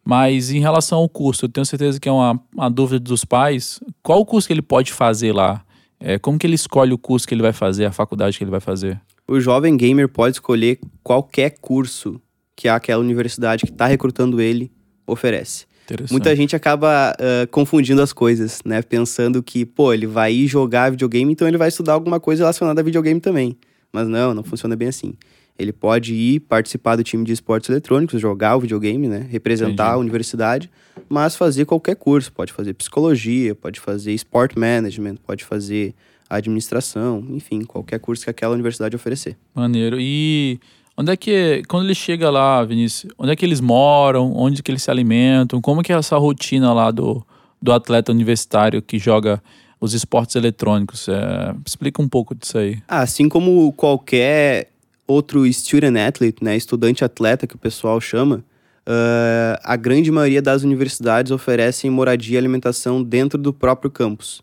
Mas em relação ao curso, eu tenho certeza que é uma, uma dúvida dos pais. Qual o curso que ele pode fazer lá? É, como que ele escolhe o curso que ele vai fazer, a faculdade que ele vai fazer? O jovem gamer pode escolher qualquer curso que aquela universidade que está recrutando ele oferece. Muita gente acaba ah, confundindo as coisas, né? Pensando que, pô, ele vai ir jogar videogame, então ele vai estudar alguma coisa relacionada a videogame também. Mas não, não funciona bem assim. Ele pode ir participar do time de esportes eletrônicos, jogar o videogame, né? Representar Entendi. a universidade, mas fazer qualquer curso. Pode fazer psicologia, pode fazer sport management, pode fazer administração, enfim, qualquer curso que aquela universidade oferecer. Maneiro. E onde é que, quando ele chega lá, Vinícius, onde é que eles moram? Onde que eles se alimentam? Como que é essa rotina lá do, do atleta universitário que joga os esportes eletrônicos? É, explica um pouco disso aí. Ah, Assim como qualquer outro student athlete, né, estudante atleta que o pessoal chama, ah, a grande maioria das universidades oferecem moradia e alimentação dentro do próprio campus.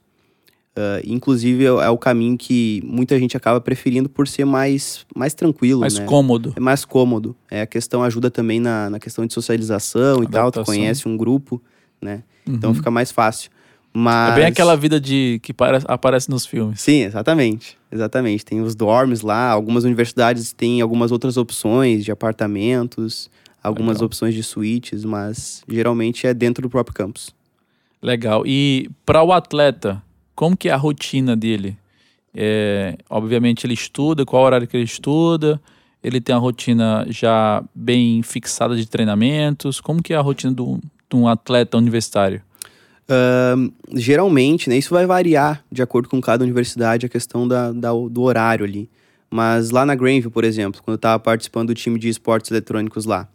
Ah, inclusive é, é o caminho que muita gente acaba preferindo por ser mais, mais tranquilo, Mais né? cômodo. É mais cômodo. É, a questão ajuda também na, na questão de socialização e tal. Tu Adaptação. conhece um grupo, né? Então Uhum. fica mais fácil. Mas... É bem aquela vida de que pare- aparece nos filmes. Sim, exatamente. Exatamente. Tem os dorms lá, algumas universidades têm algumas outras opções de apartamentos, algumas Legal. opções de suítes, mas geralmente é dentro do próprio campus. Legal. E para o atleta, como que é a rotina dele? É, obviamente ele estuda, qual horário que ele estuda? Ele tem a rotina já bem fixada de treinamentos? Como que é a rotina do- de um atleta universitário? Ahn, geralmente, né, isso vai variar de acordo com cada universidade, a questão da, da- do horário ali. Mas lá na Granville, por exemplo, quando eu estava participando do time de esportes eletrônicos lá,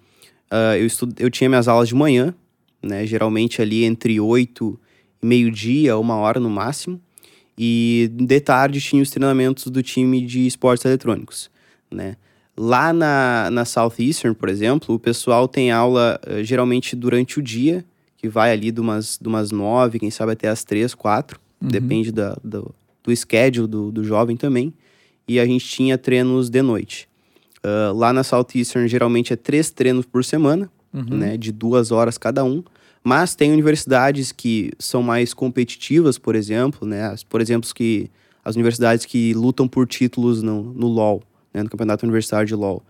ah, eu, estu- eu tinha minhas aulas de manhã, né, geralmente ali entre 8 e meio-dia, uma hora no máximo. E de tarde tinha os treinamentos do time de esportes eletrônicos, né. Lá na, na Southeastern, por exemplo, o pessoal tem aula eh, geralmente durante o dia, que vai ali de umas, de umas nove, quem sabe até as três, quatro. Depende da, do, do schedule do, do jovem também. E a gente tinha treinos de noite. Ah, lá na Southeastern, geralmente é três treinos por semana, né? De duas horas cada um. Mas tem universidades que são mais competitivas, por exemplo, né? Por exemplo, que, as universidades que lutam por títulos no, no LoL, né? No Campeonato Universitário de LoL.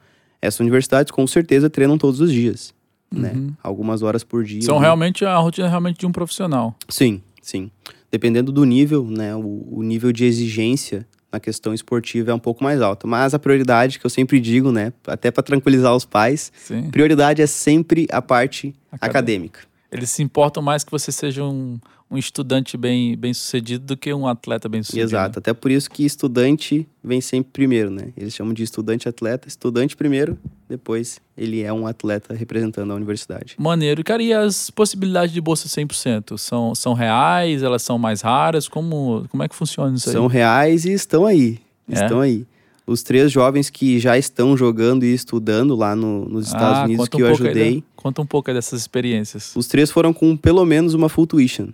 Essas universidades, com certeza, treinam todos os dias, né? Algumas horas por dia. São né? realmente a rotina realmente de um profissional. Sim, sim. Dependendo do nível, né? O, o nível de exigência na questão esportiva é um pouco mais alto. Mas a prioridade, que eu sempre digo, né? Até para tranquilizar os pais, Sim. prioridade é sempre a parte Acadêmica. acadêmica. Eles se importam mais que você seja um, um estudante bem, bem sucedido do que um atleta bem sucedido. Exato. Até por isso que estudante vem sempre primeiro, né? Eles chamam de estudante atleta. Estudante primeiro, depois ele é um atleta representando a universidade. Maneiro. Cara, e as possibilidades de bolsa 100%? São, são reais? Elas são mais raras? Como, como é que funciona isso aí? São reais e estão aí. É? Estão aí. Os três jovens que já estão jogando e estudando lá no- nos Estados Ah, Unidos que um eu pouco aí da- ajudei, conta um pouco dessas experiências. os três foram com pelo menos uma full tuition.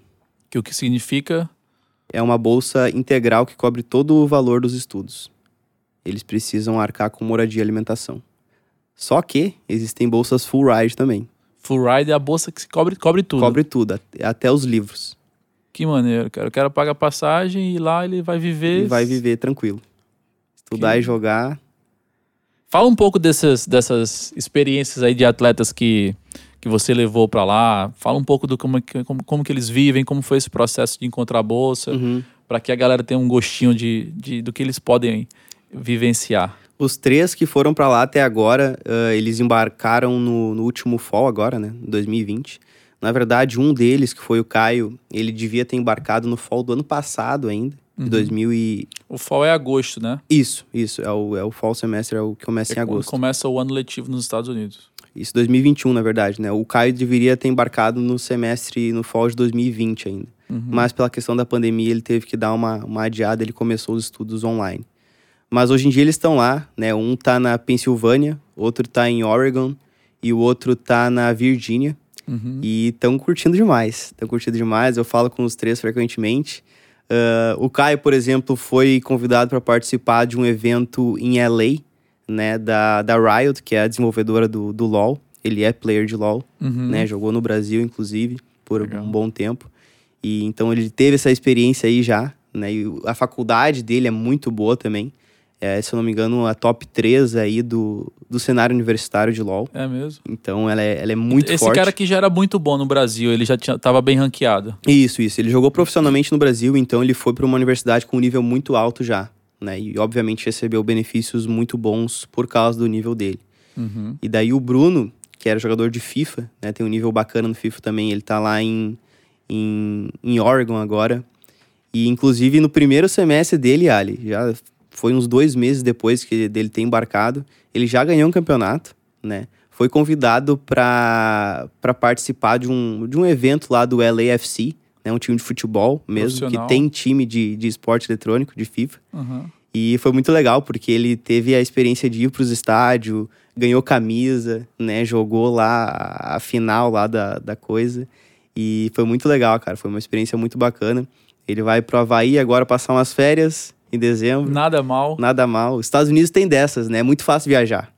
Que o que significa... É uma bolsa integral que cobre todo o valor dos estudos. Eles precisam arcar com moradia e alimentação. Só que existem bolsas full ride também. Full ride é a bolsa que cobre, cobre tudo. Cobre tudo, at- até os livros. Que maneiro, cara. O cara paga a passagem e lá ele vai viver... E vai viver tranquilo. Estudar Que- e jogar. Fala um pouco dessas, dessas experiências aí de atletas que, que você levou pra lá. Fala um pouco do como, que- como, como que eles vivem, como foi esse processo de encontrar a bolsa, Uhum. pra que a galera tenha um gostinho de, de, do que eles podem vivenciar. Os três que foram pra lá até agora, ah, eles embarcaram no, no último fall agora, né? 2020. Na verdade, um deles, que foi o Caio, ele devia ter embarcado no fall do ano passado ainda. De 2000 e... O fall é agosto, né? Isso, isso. É o, é o fall semestre, é o que começa É em agosto. começa o ano letivo nos Estados Unidos. Isso, 2021, na verdade, né? O Caio deveria ter embarcado no semestre, no fall de 2020 ainda. Mas pela questão da pandemia, ele teve que dar uma, uma adiada, ele começou os estudos online. Mas hoje em dia eles estão lá, né? Um tá na Pensilvânia, outro tá em Oregon e o outro tá na Virgínia. Uhum. E estão curtindo demais. Estão curtindo demais. Eu falo com os três frequentemente. Ah, o Caio, por exemplo, foi convidado para participar de um evento em LA, né? Da, da Riot, que é a desenvolvedora do, do LoL. Ele é player de LoL, Uhum. né? Jogou no Brasil, inclusive, por Legal. um bom tempo. E então ele teve essa experiência aí já, né? E a faculdade dele é muito boa também. É, se eu não me engano, a top 3 aí do, do cenário universitário de LoL. É mesmo. Então ela é, ela é muito Esse forte. cara aqui já era muito bom no Brasil, ele já tinha, tava bem ranqueado. Isso, isso. Ele jogou profissionalmente no Brasil, então ele foi para uma universidade com um nível muito alto já, né? E obviamente recebeu benefícios muito bons por causa do nível dele. Uhum. E daí o Bruno, que era jogador de FIFA, né? Tem um nível bacana no FIFA também. Ele tá lá em, em, em Oregon agora. E inclusive no primeiro semestre dele, Ali, já foi uns dois meses depois que dele ter embarcado, ele já ganhou um campeonato, né? Foi convidado para participar de um, de um evento lá do LAFC, né? Um time de futebol mesmo, que tem time de, de esporte eletrônico, de FIFA. Uhum. E foi muito legal, porque ele teve a experiência de ir para os estádios, ganhou camisa, né? Jogou lá a a final lá da, da coisa. E foi muito legal, cara. Foi uma experiência muito bacana. Ele vai pro Havaí agora passar umas férias em dezembro. Nada mal. Nada mal. Os Estados Unidos tem dessas, né? É muito fácil viajar.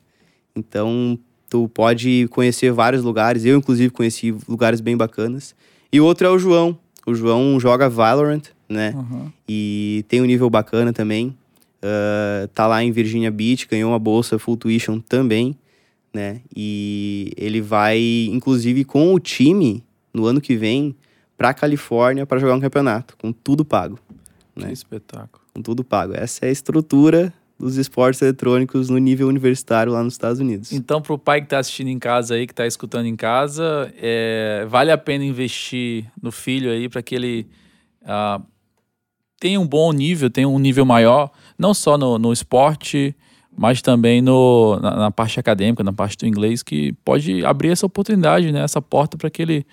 Então, tu pode conhecer vários lugares. Eu, inclusive, conheci lugares bem bacanas. E o outro é o João. O João joga Valorant, né? Uhum. E tem um nível bacana também. Ah, tá lá em Virginia Beach, ganhou uma bolsa full tuition também, né? E ele vai, inclusive, com o time no ano que vem pra Califórnia para jogar um campeonato, com tudo pago. Que Né? espetáculo. Com tudo pago. Essa é a estrutura dos esportes eletrônicos no nível universitário lá nos Estados Unidos. Então, pro pai que tá assistindo em casa aí, que tá escutando em casa, é, vale a pena investir no filho aí para que ele ah, tenha um bom nível, tenha um nível maior, não só no, no esporte, mas também no, na, na parte acadêmica, na parte do inglês, que pode abrir essa oportunidade, né? Essa porta para que ele,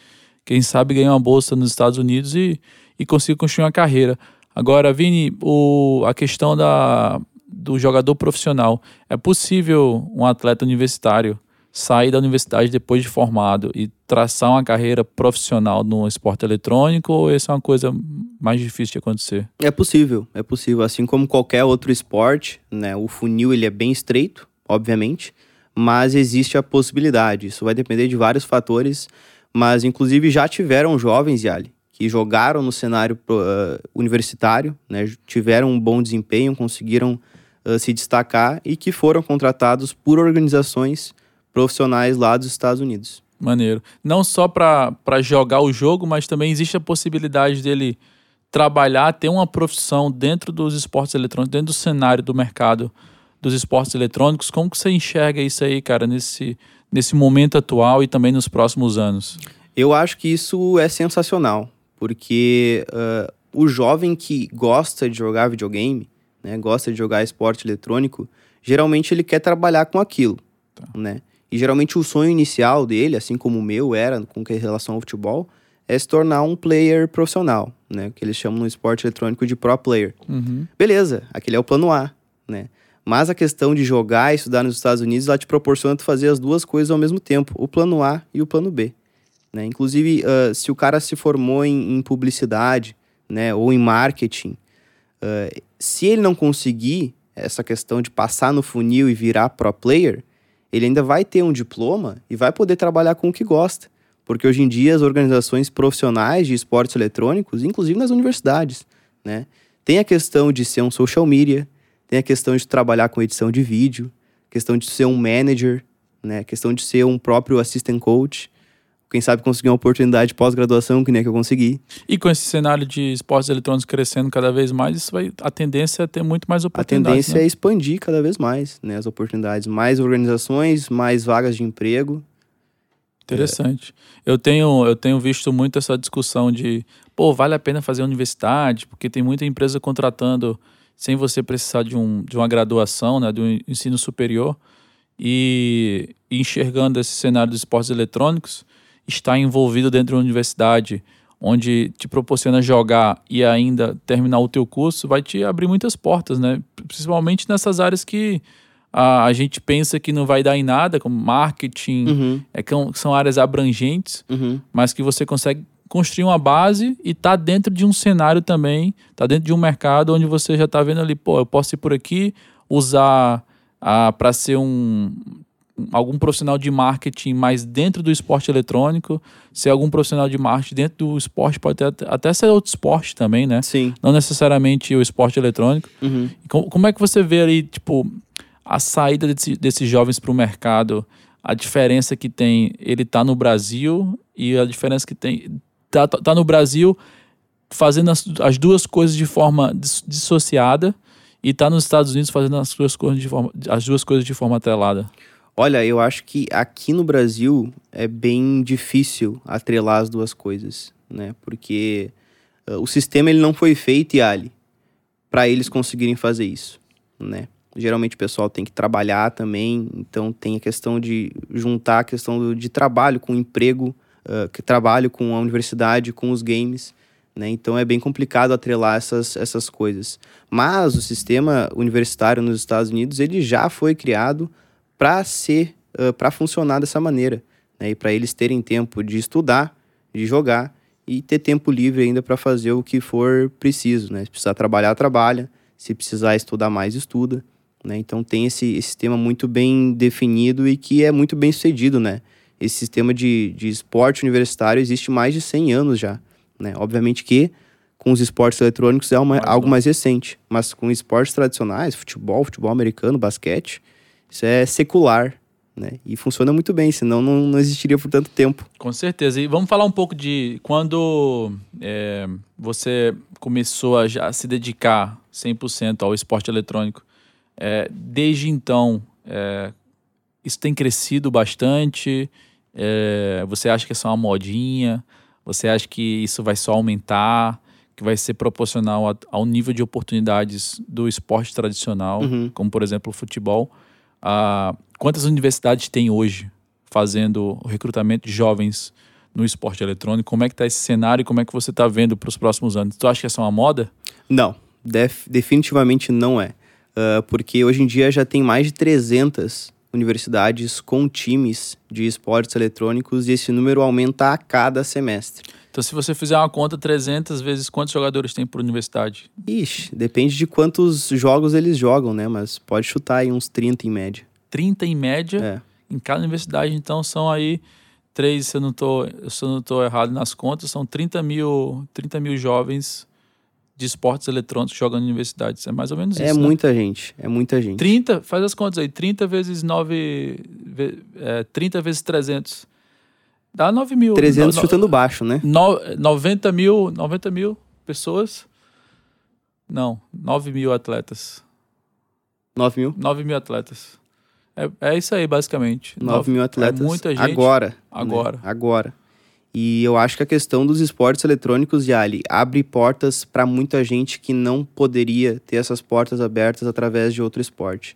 quem sabe, ganhe uma bolsa nos Estados Unidos e, e consiga construir uma carreira. Agora, Vini, o, a questão da, do jogador profissional. É possível um atleta universitário sair da universidade depois de formado e traçar uma carreira profissional no esporte eletrônico ou isso é uma coisa mais difícil de acontecer? É possível, é possível. Assim como qualquer outro esporte, né? O funil ele é bem estreito, obviamente, mas existe a possibilidade. Isso vai depender de vários fatores, mas inclusive já tiveram jovens, Yali, que jogaram no cenário ah, universitário, né? Tiveram um bom desempenho, conseguiram ah, se destacar e que foram contratados por organizações profissionais lá dos Estados Unidos. Maneiro. Não só para jogar o jogo, mas também existe a possibilidade dele trabalhar, ter uma profissão dentro dos esportes eletrônicos, dentro do cenário do mercado dos esportes eletrônicos. Como que você enxerga isso aí, cara, nesse, nesse momento atual e também nos próximos anos? Eu acho que isso é sensacional, porque ah, o jovem que gosta de jogar videogame, né, gosta de jogar esporte eletrônico, geralmente ele quer trabalhar com aquilo, né? E geralmente o sonho inicial dele, assim como o meu era com relação ao futebol, é se tornar um player profissional, né? Que eles chamam no esporte eletrônico de pro player. Uhum. Beleza, aquele é o plano A, né? Mas a questão de jogar e estudar nos Estados Unidos, ela te proporciona tu fazer as duas coisas ao mesmo tempo, o plano A e o plano B. Né? Inclusive, ah, se o cara se formou em, em publicidade, né, ou em marketing, ah, se ele não conseguir essa questão de passar no funil e virar pro player, ele ainda vai ter um diploma e vai poder trabalhar com o que gosta. Porque hoje em dia as organizações profissionais de esportes eletrônicos, inclusive nas universidades, né, tem a questão de ser um social media, tem a questão de trabalhar com edição de vídeo, questão de ser um manager, né, questão de ser um próprio assistant coach. Quem sabe conseguir uma oportunidade de pós-graduação, que nem a que eu consegui. E com esse cenário de esportes eletrônicos crescendo cada vez mais, isso vai, a tendência é ter muito mais A oportunidades. tendência né? é expandir cada vez mais né, as oportunidades. Mais organizações, mais vagas de emprego. Interessante. Eu, tenho, eu tenho visto muito essa discussão de, pô, vale a pena fazer universidade, porque tem muita empresa contratando sem você precisar de, um, de uma graduação, né, de um ensino superior, e enxergando esse cenário dos esportes eletrônicos, está envolvido dentro de uma universidade onde te proporciona jogar e ainda terminar o teu curso, vai te abrir muitas portas, né? Principalmente nessas áreas que a, a gente pensa que não vai dar em nada, como marketing, Uhum, é que são áreas abrangentes, uhum, mas que você consegue construir uma base e tá dentro de um cenário também, tá dentro de um mercado onde você já tá vendo ali, pô, eu posso ir por aqui, usar para ser um algum profissional de marketing mais dentro do esporte eletrônico, ser algum profissional de marketing dentro do esporte, pode ter, até ser outro esporte também, né? sim. Não necessariamente o esporte eletrônico. Uhum. Como, como é que você vê ali, tipo, a saída desse- desses jovens para o mercado, a diferença que tem ele tá no Brasil e a diferença que tem tá, tá no Brasil fazendo as, as duas coisas de forma dis- dissociada e tá nos Estados Unidos fazendo as duas coisas de forma as duas coisas de forma atrelada. Olha, eu acho que aqui no Brasil é bem difícil atrelar as duas coisas, né? Porque uh, o sistema ele não foi feito, Yali, para eles conseguirem fazer isso, né? Geralmente o pessoal tem que trabalhar também, então tem a questão de juntar a questão do- de trabalho com emprego, uh, que trabalho com a universidade, com os games, né? Então é bem complicado atrelar essas, essas coisas. Mas o sistema universitário nos Estados Unidos ele já foi criado para ser, para funcionar dessa maneira, né? E para eles terem tempo de estudar, de jogar e ter tempo livre ainda para fazer o que for preciso, né? Se precisar trabalhar, trabalha. Se precisar estudar mais, estuda. Né? Então tem esse, esse sistema muito bem definido e que é muito bem sucedido, né? Esse sistema de, de esporte universitário existe mais de 100 anos já, né? Obviamente que com os esportes eletrônicos é uma- Mais algo mais recente, mas com esportes tradicionais, futebol, futebol americano, basquete, isso é secular, né? E funciona muito bem, senão não, não existiria por tanto tempo. Com certeza. E vamos falar um pouco de quando é, você começou a já se dedicar 100% ao esporte eletrônico. É, desde então, é, isso tem crescido bastante? É, você acha que é só uma modinha? Você acha que isso vai só aumentar? Que vai ser proporcional a- ao nível de oportunidades do esporte tradicional, Uhum. como por exemplo o futebol? Ah, quantas universidades tem hoje fazendo o recrutamento de jovens no esporte eletrônico? Como é que está esse cenário e como é que você está vendo para os próximos anos? Tu acha que essa é uma moda? Não, def- definitivamente não é. Ah, porque hoje em dia já tem mais de 300 universidades com times de esportes eletrônicos e esse número aumenta a cada semestre. Então, se você fizer uma conta 300 vezes quantos jogadores tem por universidade? Ixi, depende de quantos jogos eles jogam, né? Mas pode chutar aí uns 30 em média. 30 em média É. em cada universidade. Então, são aí três, se eu não tô, se eu não tô errado nas contas, são 30 mil, 30 mil jovens de esportes eletrônicos jogando em universidades. É mais ou menos É isso, né? muita gente, é muita gente. 30, faz as contas aí, 30 vezes 9, ve- é, 30 vezes 300. Dá 9 mil. 300 No- chutando baixo, né? no- 90 mil, 90 mil pessoas. Não, 9 mil atletas. 9 mil? 9 mil atletas. É, é isso aí, basicamente. 9 mil atletas. É muita gente. Agora. né? Agora. Agora. E eu acho que a questão dos esportes eletrônicos, Yali, abre portas para muita gente que não poderia ter essas portas abertas através de outro esporte.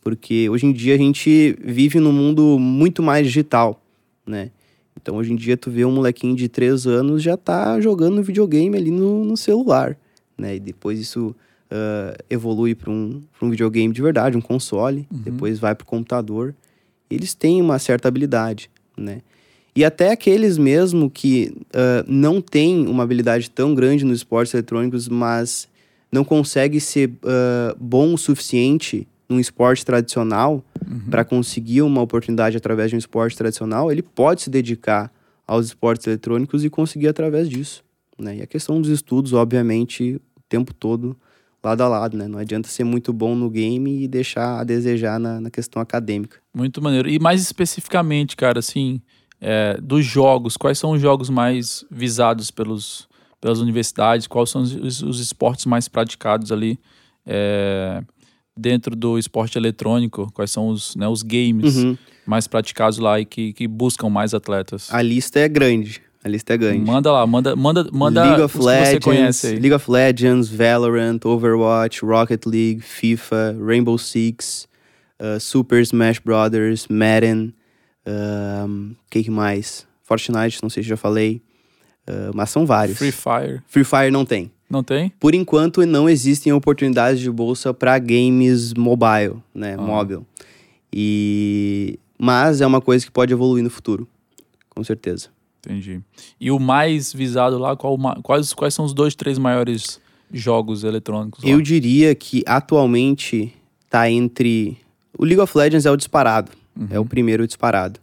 Porque hoje em dia a gente vive num mundo muito mais digital, né? Então hoje em dia tu vê um molequinho de 3 anos já tá jogando videogame ali no, no celular, né? E depois isso ah, evolui para um, pra um videogame de verdade, um console, depois vai para o computador. Eles têm uma certa habilidade, né? E até aqueles mesmo que ah, não têm uma habilidade tão grande nos esportes eletrônicos, mas não consegue ser ah, bom o suficiente num esporte tradicional para conseguir uma oportunidade através de um esporte tradicional, ele pode se dedicar aos esportes eletrônicos e conseguir através disso. Né? E a questão dos estudos, obviamente, o tempo todo lado a lado, né? Não adianta ser muito bom no game e deixar a desejar na, na questão acadêmica. Muito maneiro. E mais especificamente, cara, assim, é, dos jogos, quais são os jogos mais visados pelos, pelas universidades? Quais são os, os esportes mais praticados ali é, dentro do esporte eletrônico? Quais são os, né, os games? Uhum. mais praticados lá e que, que buscam mais atletas. A lista é grande. A lista é grande. Manda lá, manda, manda, manda League of os que você Legends. League of Legends, Valorant, Overwatch, Rocket League, FIFA, Rainbow Six, uh, Super Smash Brothers, Madden, um, que que mais? Fortnite, não sei se já falei, uh, mas são vários. Free Fire. Free Fire não tem. Não tem? Por enquanto, não existem oportunidades de bolsa para games mobile, né, Ah. móvel. E mas é uma coisa que pode evoluir no futuro, com certeza. Entendi. E o mais visado lá, qual, quais, quais são os dois, três maiores jogos eletrônicos lá? Eu diria que atualmente tá entre. O League of Legends é o disparado. É o primeiro disparado.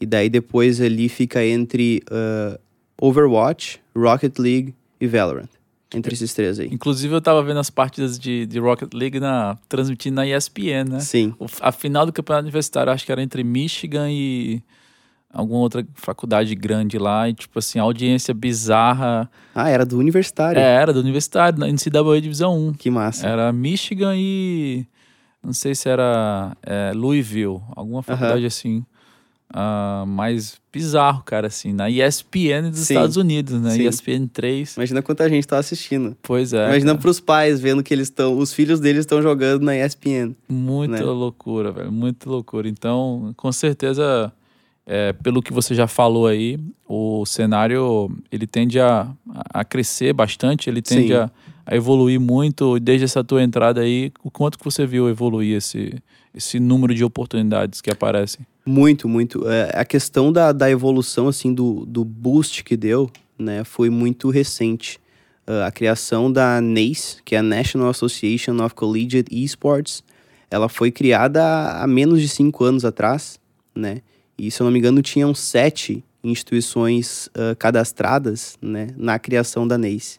E daí depois ali fica entre uh, Overwatch, Rocket League e Valorant. Entre esses três aí. Inclusive, eu tava vendo as partidas de, de Rocket League na, transmitindo na ESPN, né? Sim. O- a final do campeonato universitário, acho que era entre Michigan e alguma outra faculdade grande lá. E, tipo assim, audiência bizarra. Ah, era do universitário. É, era do universitário, na NCAA Divisão 1. Que massa. Era Michigan e. Não sei se era é, Louisville, alguma faculdade assim. Ah, mais bizarro, cara, assim, na ESPN dos Sim. Estados Unidos, né? Sim. ESPN 3. Imagina quanta gente tá assistindo. Pois é. Imagina cara. pros pais vendo que eles estão. Os filhos deles estão jogando na ESPN. Muita né? loucura, velho. Muita loucura. Então, com certeza, é, pelo que você já falou aí, o cenário ele tende a, a crescer bastante, ele tende Sim. a, a evoluir muito. Desde essa tua entrada aí, o quanto que você viu evoluir esse, esse número de oportunidades que aparecem? Muito, muito. É, a questão da, da evolução, assim, do, do boost que deu, né, foi muito recente. Ah, a criação da NACE, que é a National Association of Collegiate Esports, ela foi criada há, menos de cinco anos atrás, né? E, se eu não me engano, tinham sete instituições ah, cadastradas, né, na criação da NACE.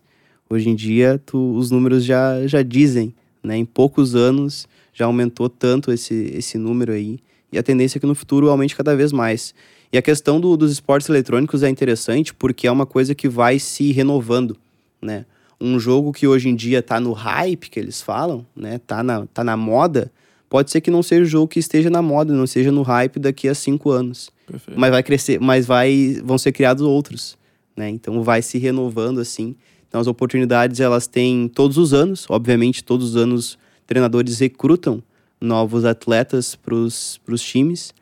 Hoje em dia, tu- os números já, já dizem, né? Em poucos anos, já aumentou tanto esse, esse número aí. E a tendência é que no futuro aumente cada vez mais. E a questão do- dos esportes eletrônicos é interessante porque é uma coisa que vai se renovando, né? Um jogo que hoje em dia tá no hype, que eles falam, né? Tá na, tá na moda, pode ser que não seja o jogo que esteja na moda, não seja no hype daqui a cinco anos. Perfeito. Mas vai crescer, mas vai, vão ser criados outros, né? Então vai se renovando assim. Então as oportunidades elas têm todos os anos, obviamente todos os anos treinadores recrutam novos atletas para os times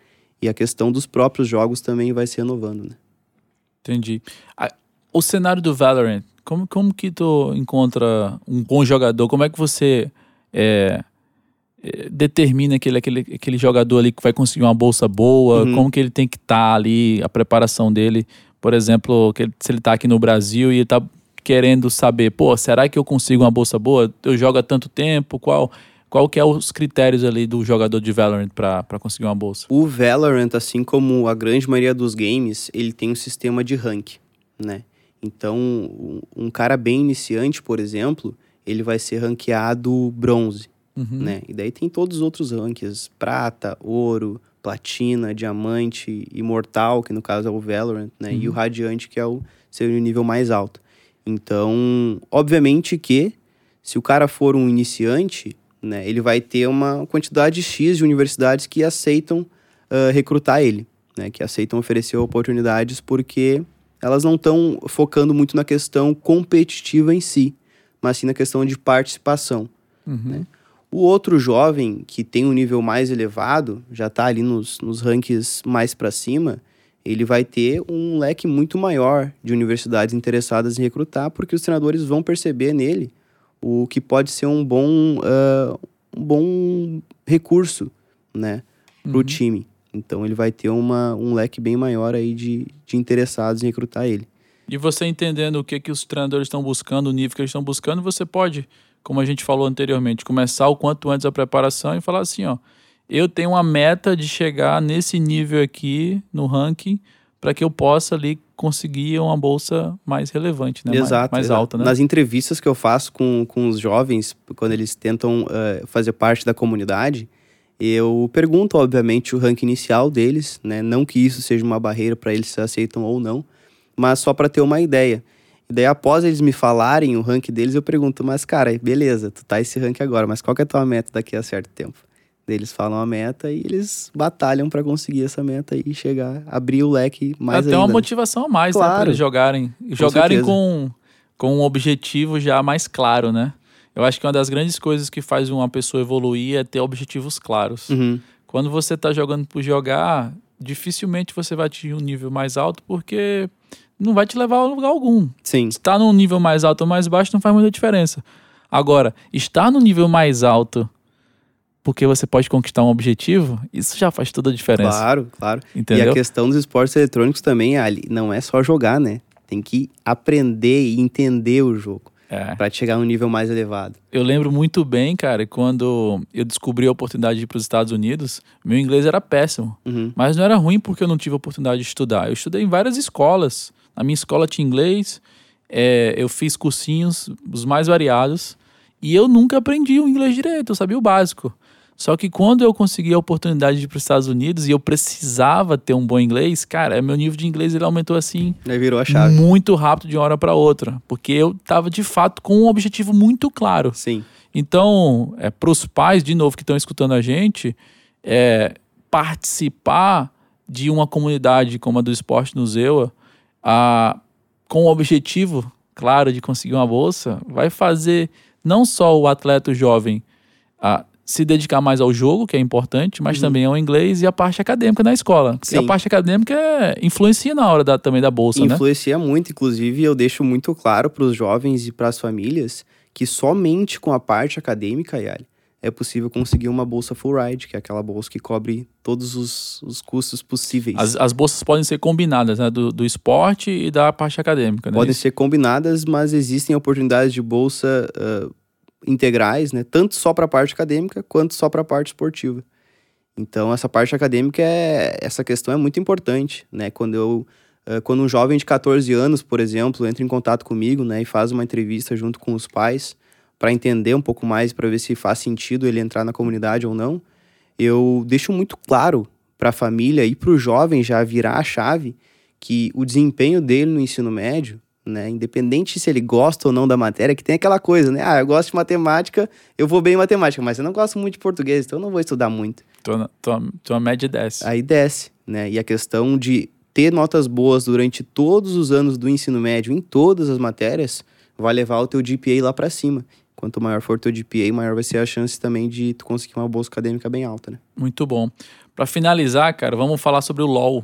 e a questão dos próprios jogos também vai se renovando, né? Entendi. O cenário do Valorant, como, como que tu encontra um bom jogador? Como é que você é, é, determina aquele, aquele, aquele jogador ali que vai conseguir uma bolsa boa? Uhum. Como que ele tem que estar ali, a preparação dele? Por exemplo, que ele- se ele tá aqui no Brasil e ele tá querendo saber, pô, será que eu consigo uma bolsa boa? Eu jogo há tanto tempo? Qual, qual que é os critérios ali do jogador de Valorant para conseguir uma bolsa? O Valorant, assim como a grande maioria dos games, ele tem um sistema de rank, né? Então, um- cara bem iniciante, por exemplo, ele vai ser ranqueado bronze, Uhum. né? E daí tem todos os outros ranks, prata, ouro, platina, diamante, imortal, que no caso é o Valorant, né? E o radiante, que é o seu nível mais alto. Então, obviamente que se o cara for um iniciante, né, ele vai ter uma quantidade X de universidades que aceitam ah, recrutar ele, né, que aceitam oferecer oportunidades porque elas não estão focando muito na questão competitiva em si, mas sim na questão de participação. Uhum. O outro jovem que tem um nível mais elevado, já está ali nos, nos rankings mais para cima, ele vai ter um leque muito maior de universidades interessadas em recrutar, porque os treinadores vão perceber nele o que pode ser um bom, ah, um bom recurso né, para o time. Então ele vai ter uma, um leque bem maior aí de, de interessados em recrutar ele. E você entendendo o que, que os treinadores estão buscando, o nível que eles estão buscando, você pode, como a gente falou anteriormente, começar o quanto antes a preparação e falar assim, ó, eu tenho uma meta de chegar nesse nível aqui no ranking para que eu possa ali conseguir uma bolsa mais relevante, né? Mais- Exato. mais, exato. alta, né? Nas entrevistas que eu faço com, com os jovens, quando eles tentam eh, fazer parte da comunidade, eu pergunto, obviamente, o ranking inicial deles, né? Não que isso seja uma barreira para eles se aceitam ou não, mas só para ter uma ideia. E daí, após eles me falarem o ranking deles, eu pergunto, mas cara, beleza, tu tá esse ranking agora, mas qual que é a tua meta daqui a certo tempo? Eles falam a meta e eles batalham para conseguir essa meta e chegar, abrir o leque mais Até ainda. uma né? motivação a mais, né? Claro. eles jogarem. Jogarem certeza. com, com um objetivo já mais claro, né? Eu acho que uma das grandes coisas que faz uma pessoa evoluir é ter objetivos claros. Uhum. Quando você tá jogando por jogar, dificilmente você vai atingir um nível mais alto, porque não vai te levar a lugar algum. Sim, Estar num nível mais alto ou mais baixo não faz muita diferença. Agora, estar no nível mais alto porque você pode conquistar um objetivo, isso já faz toda a diferença. claro, claro. E Entendeu? a questão dos esportes eletrônicos também, Ali, não é só jogar, né? Tem que aprender e entender o jogo É. para chegar a um nível mais elevado. Eu lembro muito bem, cara, quando eu descobri a oportunidade de ir para os Estados Unidos, meu inglês era péssimo. Uhum. Mas não era ruim porque eu não tive a oportunidade de estudar. Eu estudei em várias escolas. Na minha escola tinha inglês, é, eu fiz cursinhos, os mais variados, e eu nunca aprendi o inglês direito, eu sabia o básico. Só que quando eu consegui a oportunidade de ir para os Estados Unidos e eu precisava ter um bom inglês, cara, meu nível de inglês ele aumentou assim virou a chave. muito rápido de uma hora para outra, porque eu estava de fato com um objetivo muito claro. Sim, Então, é, para os pais, de novo, que estão escutando a gente, é, participar de uma comunidade como a do Esporte no Zewa, a, com o objetivo, claro, de conseguir uma bolsa, vai fazer não só o atleta jovem a, se dedicar mais ao jogo, que é importante, mas também ao inglês e a parte acadêmica na escola. Porque Sim. a parte acadêmica é, influencia na hora da, também da bolsa, né? influencia muito, inclusive eu deixo muito claro para os jovens e para as famílias que somente com a parte acadêmica, Yali, é possível conseguir uma bolsa full ride, que é aquela bolsa que cobre todos os, os custos possíveis. As, as bolsas podem ser combinadas, né? Do, do esporte e da parte acadêmica, né? Podem ser combinadas, mas existem oportunidades de bolsa ah, integrais, né? Tanto só para a parte acadêmica quanto só para a parte esportiva. Então, essa parte acadêmica é essa questão é muito importante, né? Quando eu quando um jovem de 14 anos, por exemplo, entra em contato comigo, né, e faz uma entrevista junto com os pais para entender um pouco mais, para ver se faz sentido ele entrar na comunidade ou não, eu deixo muito claro para a família e para o jovem já virar a chave que o desempenho dele no ensino médio, né, independente se ele gosta ou não da matéria, que tem aquela coisa, né? Ah, eu gosto de matemática, eu vou bem em matemática, mas eu não gosto muito de português, então eu não vou estudar muito. Tua, tua, tua média desce. Aí desce, né? E a questão de ter notas boas durante todos os anos do ensino médio em todas as matérias vai levar o teu GPA lá para cima. Quanto maior for o teu GPA, maior vai ser a chance também de tu conseguir uma bolsa acadêmica bem alta, né? Muito bom. Para finalizar, cara, vamos falar sobre o LoL.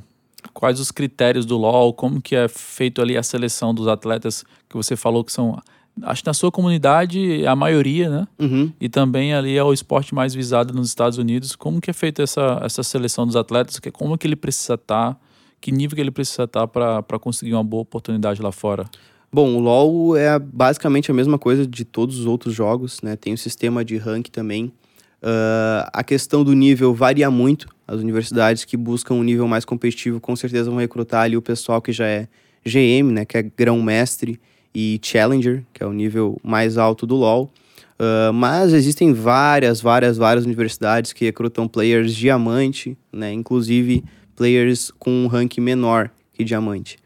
Quais os critérios do LoL? Como que é feito ali a seleção dos atletas que você falou que são... Acho que na sua comunidade é a maioria, né? Uhum. E também ali é o esporte mais visado nos Estados Unidos. Como que é feita essa, essa seleção dos atletas? Que- Como que ele precisa estar? Que nível que ele precisa estar para conseguir uma boa oportunidade lá fora? Bom, o LoL é basicamente a mesma coisa de todos os outros jogos, né? Tem o sistema de rank também. Ah, a questão do nível varia muito. As universidades que buscam um nível mais competitivo com certeza vão recrutar ali o pessoal que já é GM, né? Que é grão-mestre e Challenger, que é o nível mais alto do LoL. Ah, mas existem várias, várias, várias universidades que recrutam players diamante, né? Inclusive players com um rank menor que diamante.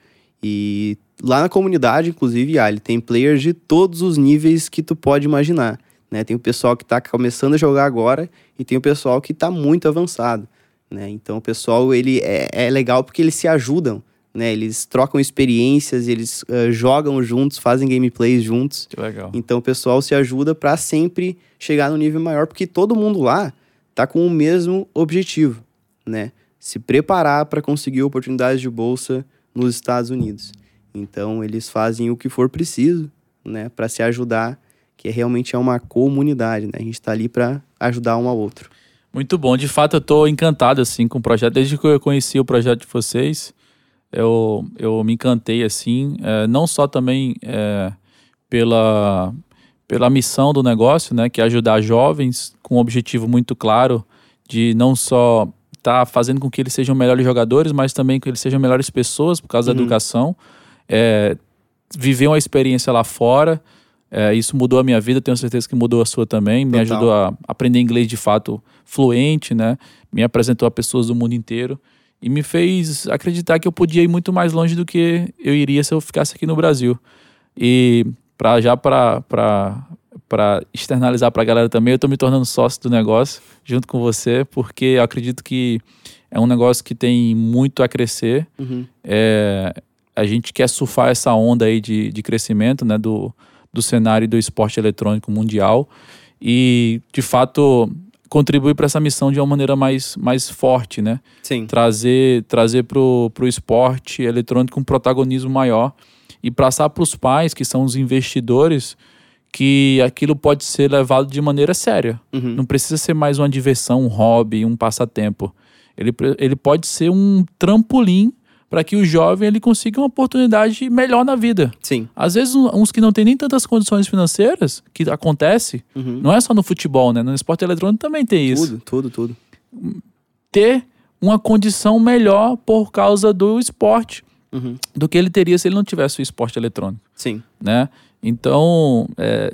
E lá na comunidade, inclusive, Ali, tem players de todos os níveis que tu pode imaginar. Né? Tem o pessoal que tá começando a jogar agora e tem o pessoal que tá muito avançado. Né? Então o pessoal ele é, é legal porque eles se ajudam. Né? Eles trocam experiências, eles ah, jogam juntos, fazem gameplays juntos. Que legal. Então o pessoal se ajuda para sempre chegar no nível maior, porque todo mundo lá tá com o mesmo objetivo, né? Se preparar para conseguir oportunidades de bolsa nos Estados Unidos. Então eles fazem o que for preciso, né, para se ajudar, que realmente é uma comunidade, né? A gente tá ali para ajudar um ao outro. Muito bom. De fato, eu tô encantado, assim, com o projeto. Desde que eu conheci o projeto de vocês, eu, eu me encantei, assim, é, não só também é, pela, pela missão do negócio, né, que é ajudar jovens com um objetivo muito claro de não só estar fazendo com que eles sejam melhores jogadores, mas também que eles sejam melhores pessoas por causa da Uhum. educação. É, viver uma experiência lá fora, é, isso mudou a minha vida, tenho certeza que mudou a sua também. Me Total. ajudou a aprender inglês de fato fluente, né? Me apresentou a pessoas do mundo inteiro e me fez acreditar que eu podia ir muito mais longe do que eu iria se eu ficasse aqui no Brasil. E pra, já para para externalizar para a galera também. Eu estou me tornando sócio do negócio junto com você, porque eu acredito que é um negócio que tem muito a crescer. Uhum. É, a gente quer surfar essa onda aí de, de crescimento né, do, do cenário do esporte eletrônico mundial e, de fato, contribuir para essa missão de uma maneira mais, mais forte, né? Sim. Trazer, trazer para o esporte eletrônico um protagonismo maior e passar para os pais, que são os investidores, que aquilo pode ser levado de maneira séria. Uhum. Não precisa ser mais uma diversão, um hobby, um passatempo. Ele, ele pode ser um trampolim para que o jovem ele consiga uma oportunidade melhor na vida. Sim. Às vezes, uns que não têm nem tantas condições financeiras, que acontece, Uhum. não é só no futebol, né? No esporte eletrônico também tem isso. Tudo, tudo, tudo. Ter uma condição melhor por causa do esporte Uhum. do que ele teria se ele não tivesse o esporte eletrônico, Sim. né? Então,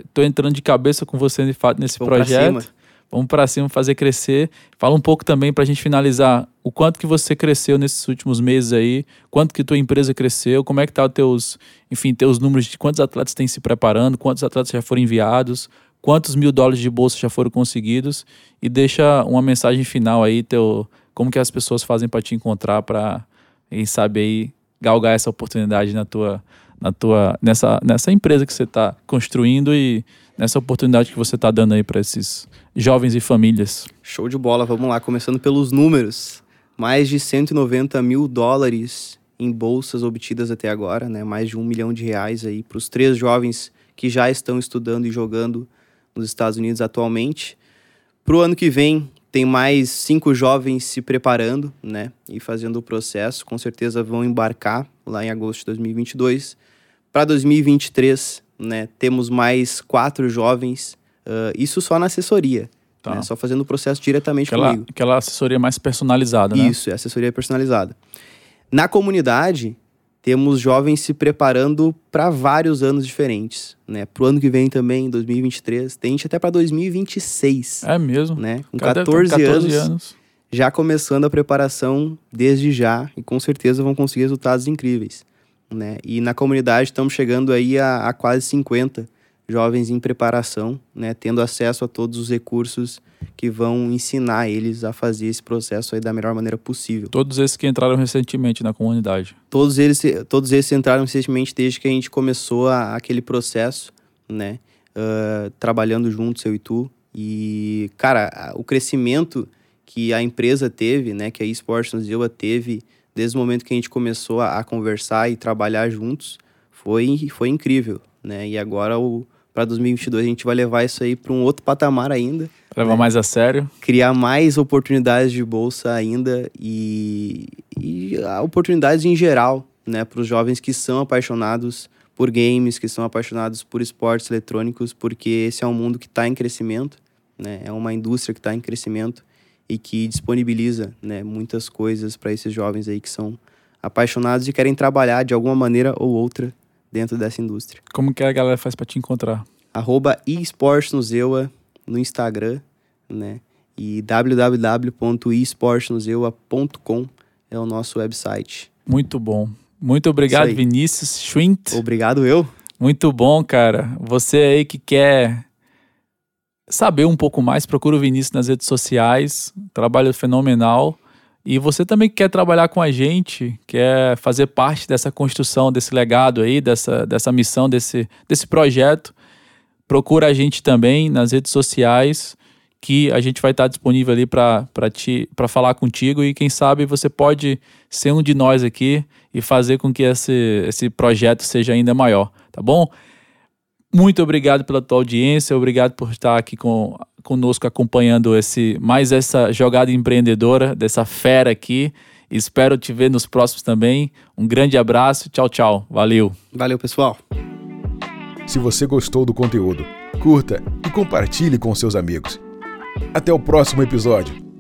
estou entrando de cabeça com você de fato nesse pra projeto. Vamos para cima fazer crescer. Fala um pouco também para a gente finalizar o quanto que você cresceu nesses últimos meses aí, quanto que tua empresa cresceu, como é que tá os teus, enfim, teus números de quantos atletas têm se preparando, quantos atletas já foram enviados, quantos mil dólares de bolsa já foram conseguidos e deixa uma mensagem final aí, teu, como que as pessoas fazem para te encontrar para, quem sabe aí galgar essa oportunidade na tua, na tua, nessa, nessa empresa que você está construindo e nessa oportunidade que você está dando aí para esses jovens e famílias. Show de bola, vamos lá, começando pelos números. Mais de 190 mil dólares em bolsas obtidas até agora, né? Mais de um milhão de reais aí para os três jovens que já estão estudando e jogando nos Estados Unidos atualmente. Para o ano que vem, tem mais cinco jovens se preparando, né? E fazendo o processo. Com certeza vão embarcar lá em agosto de 2022. Para 2023, né? Temos mais quatro jovens. ah, isso só na assessoria. Tá. né, Só fazendo o processo diretamente Aquela, comigo. aquela assessoria mais personalizada, né? Isso, é assessoria personalizada. Na comunidade, temos jovens se preparando para vários anos diferentes, né? Pro ano que vem também, 2023, tem gente até para 2026, É mesmo. né? Com Cadê? 14, anos, anos. já começando a preparação desde já e com certeza vão conseguir resultados incríveis, né? E na comunidade estamos chegando aí a, a quase 50 jovens em preparação, né? Tendo acesso a todos os recursos que vão ensinar eles a fazer esse processo aí da melhor maneira possível. Todos esses que entraram recentemente na comunidade. Todos eles, todos esses entraram recentemente desde que a gente começou a- aquele processo, né? Ah, trabalhando juntos, eu e tu. E, cara, o crescimento que a empresa teve, né? Que a eSports nos deu, teve desde o momento que a gente começou a, a conversar e trabalhar juntos, foi, foi incrível, né? E agora, para 2022, a gente vai levar isso aí para um outro patamar ainda Levar mais a sério. criar mais oportunidades de bolsa ainda e, e oportunidades em geral, né, para os jovens que são apaixonados por games, que são apaixonados por esportes eletrônicos, porque esse é um mundo que está em crescimento, né, é uma indústria que está em crescimento e que disponibiliza, né, muitas coisas para esses jovens aí que são apaixonados e querem trabalhar de alguma maneira ou outra dentro dessa indústria. Como que a galera faz para te encontrar? arroba esportsnoseua no Instagram, né? E www.esportsnoseua.com é o nosso website. Muito bom. Muito obrigado. Vinícius Schwint. Obrigado eu. Muito bom, cara. Você aí que quer saber um pouco mais, procura o Vinícius nas redes sociais. Trabalho fenomenal. E você também que quer trabalhar com a gente, quer fazer parte dessa construção, desse legado aí, dessa, dessa missão, desse, desse projeto, procura a gente também nas redes sociais, que a gente vai estar disponível ali para falar contigo e quem sabe você pode ser um de nós aqui e fazer com que esse, esse projeto seja ainda maior, tá bom? Muito obrigado pela tua audiência, obrigado por estar aqui com, conosco acompanhando esse mais essa jogada empreendedora dessa fera aqui. Espero te ver nos próximos também. Um grande abraço, tchau, tchau. Valeu. Valeu, pessoal. Se você gostou do conteúdo, curta e compartilhe com seus amigos. Até o próximo episódio.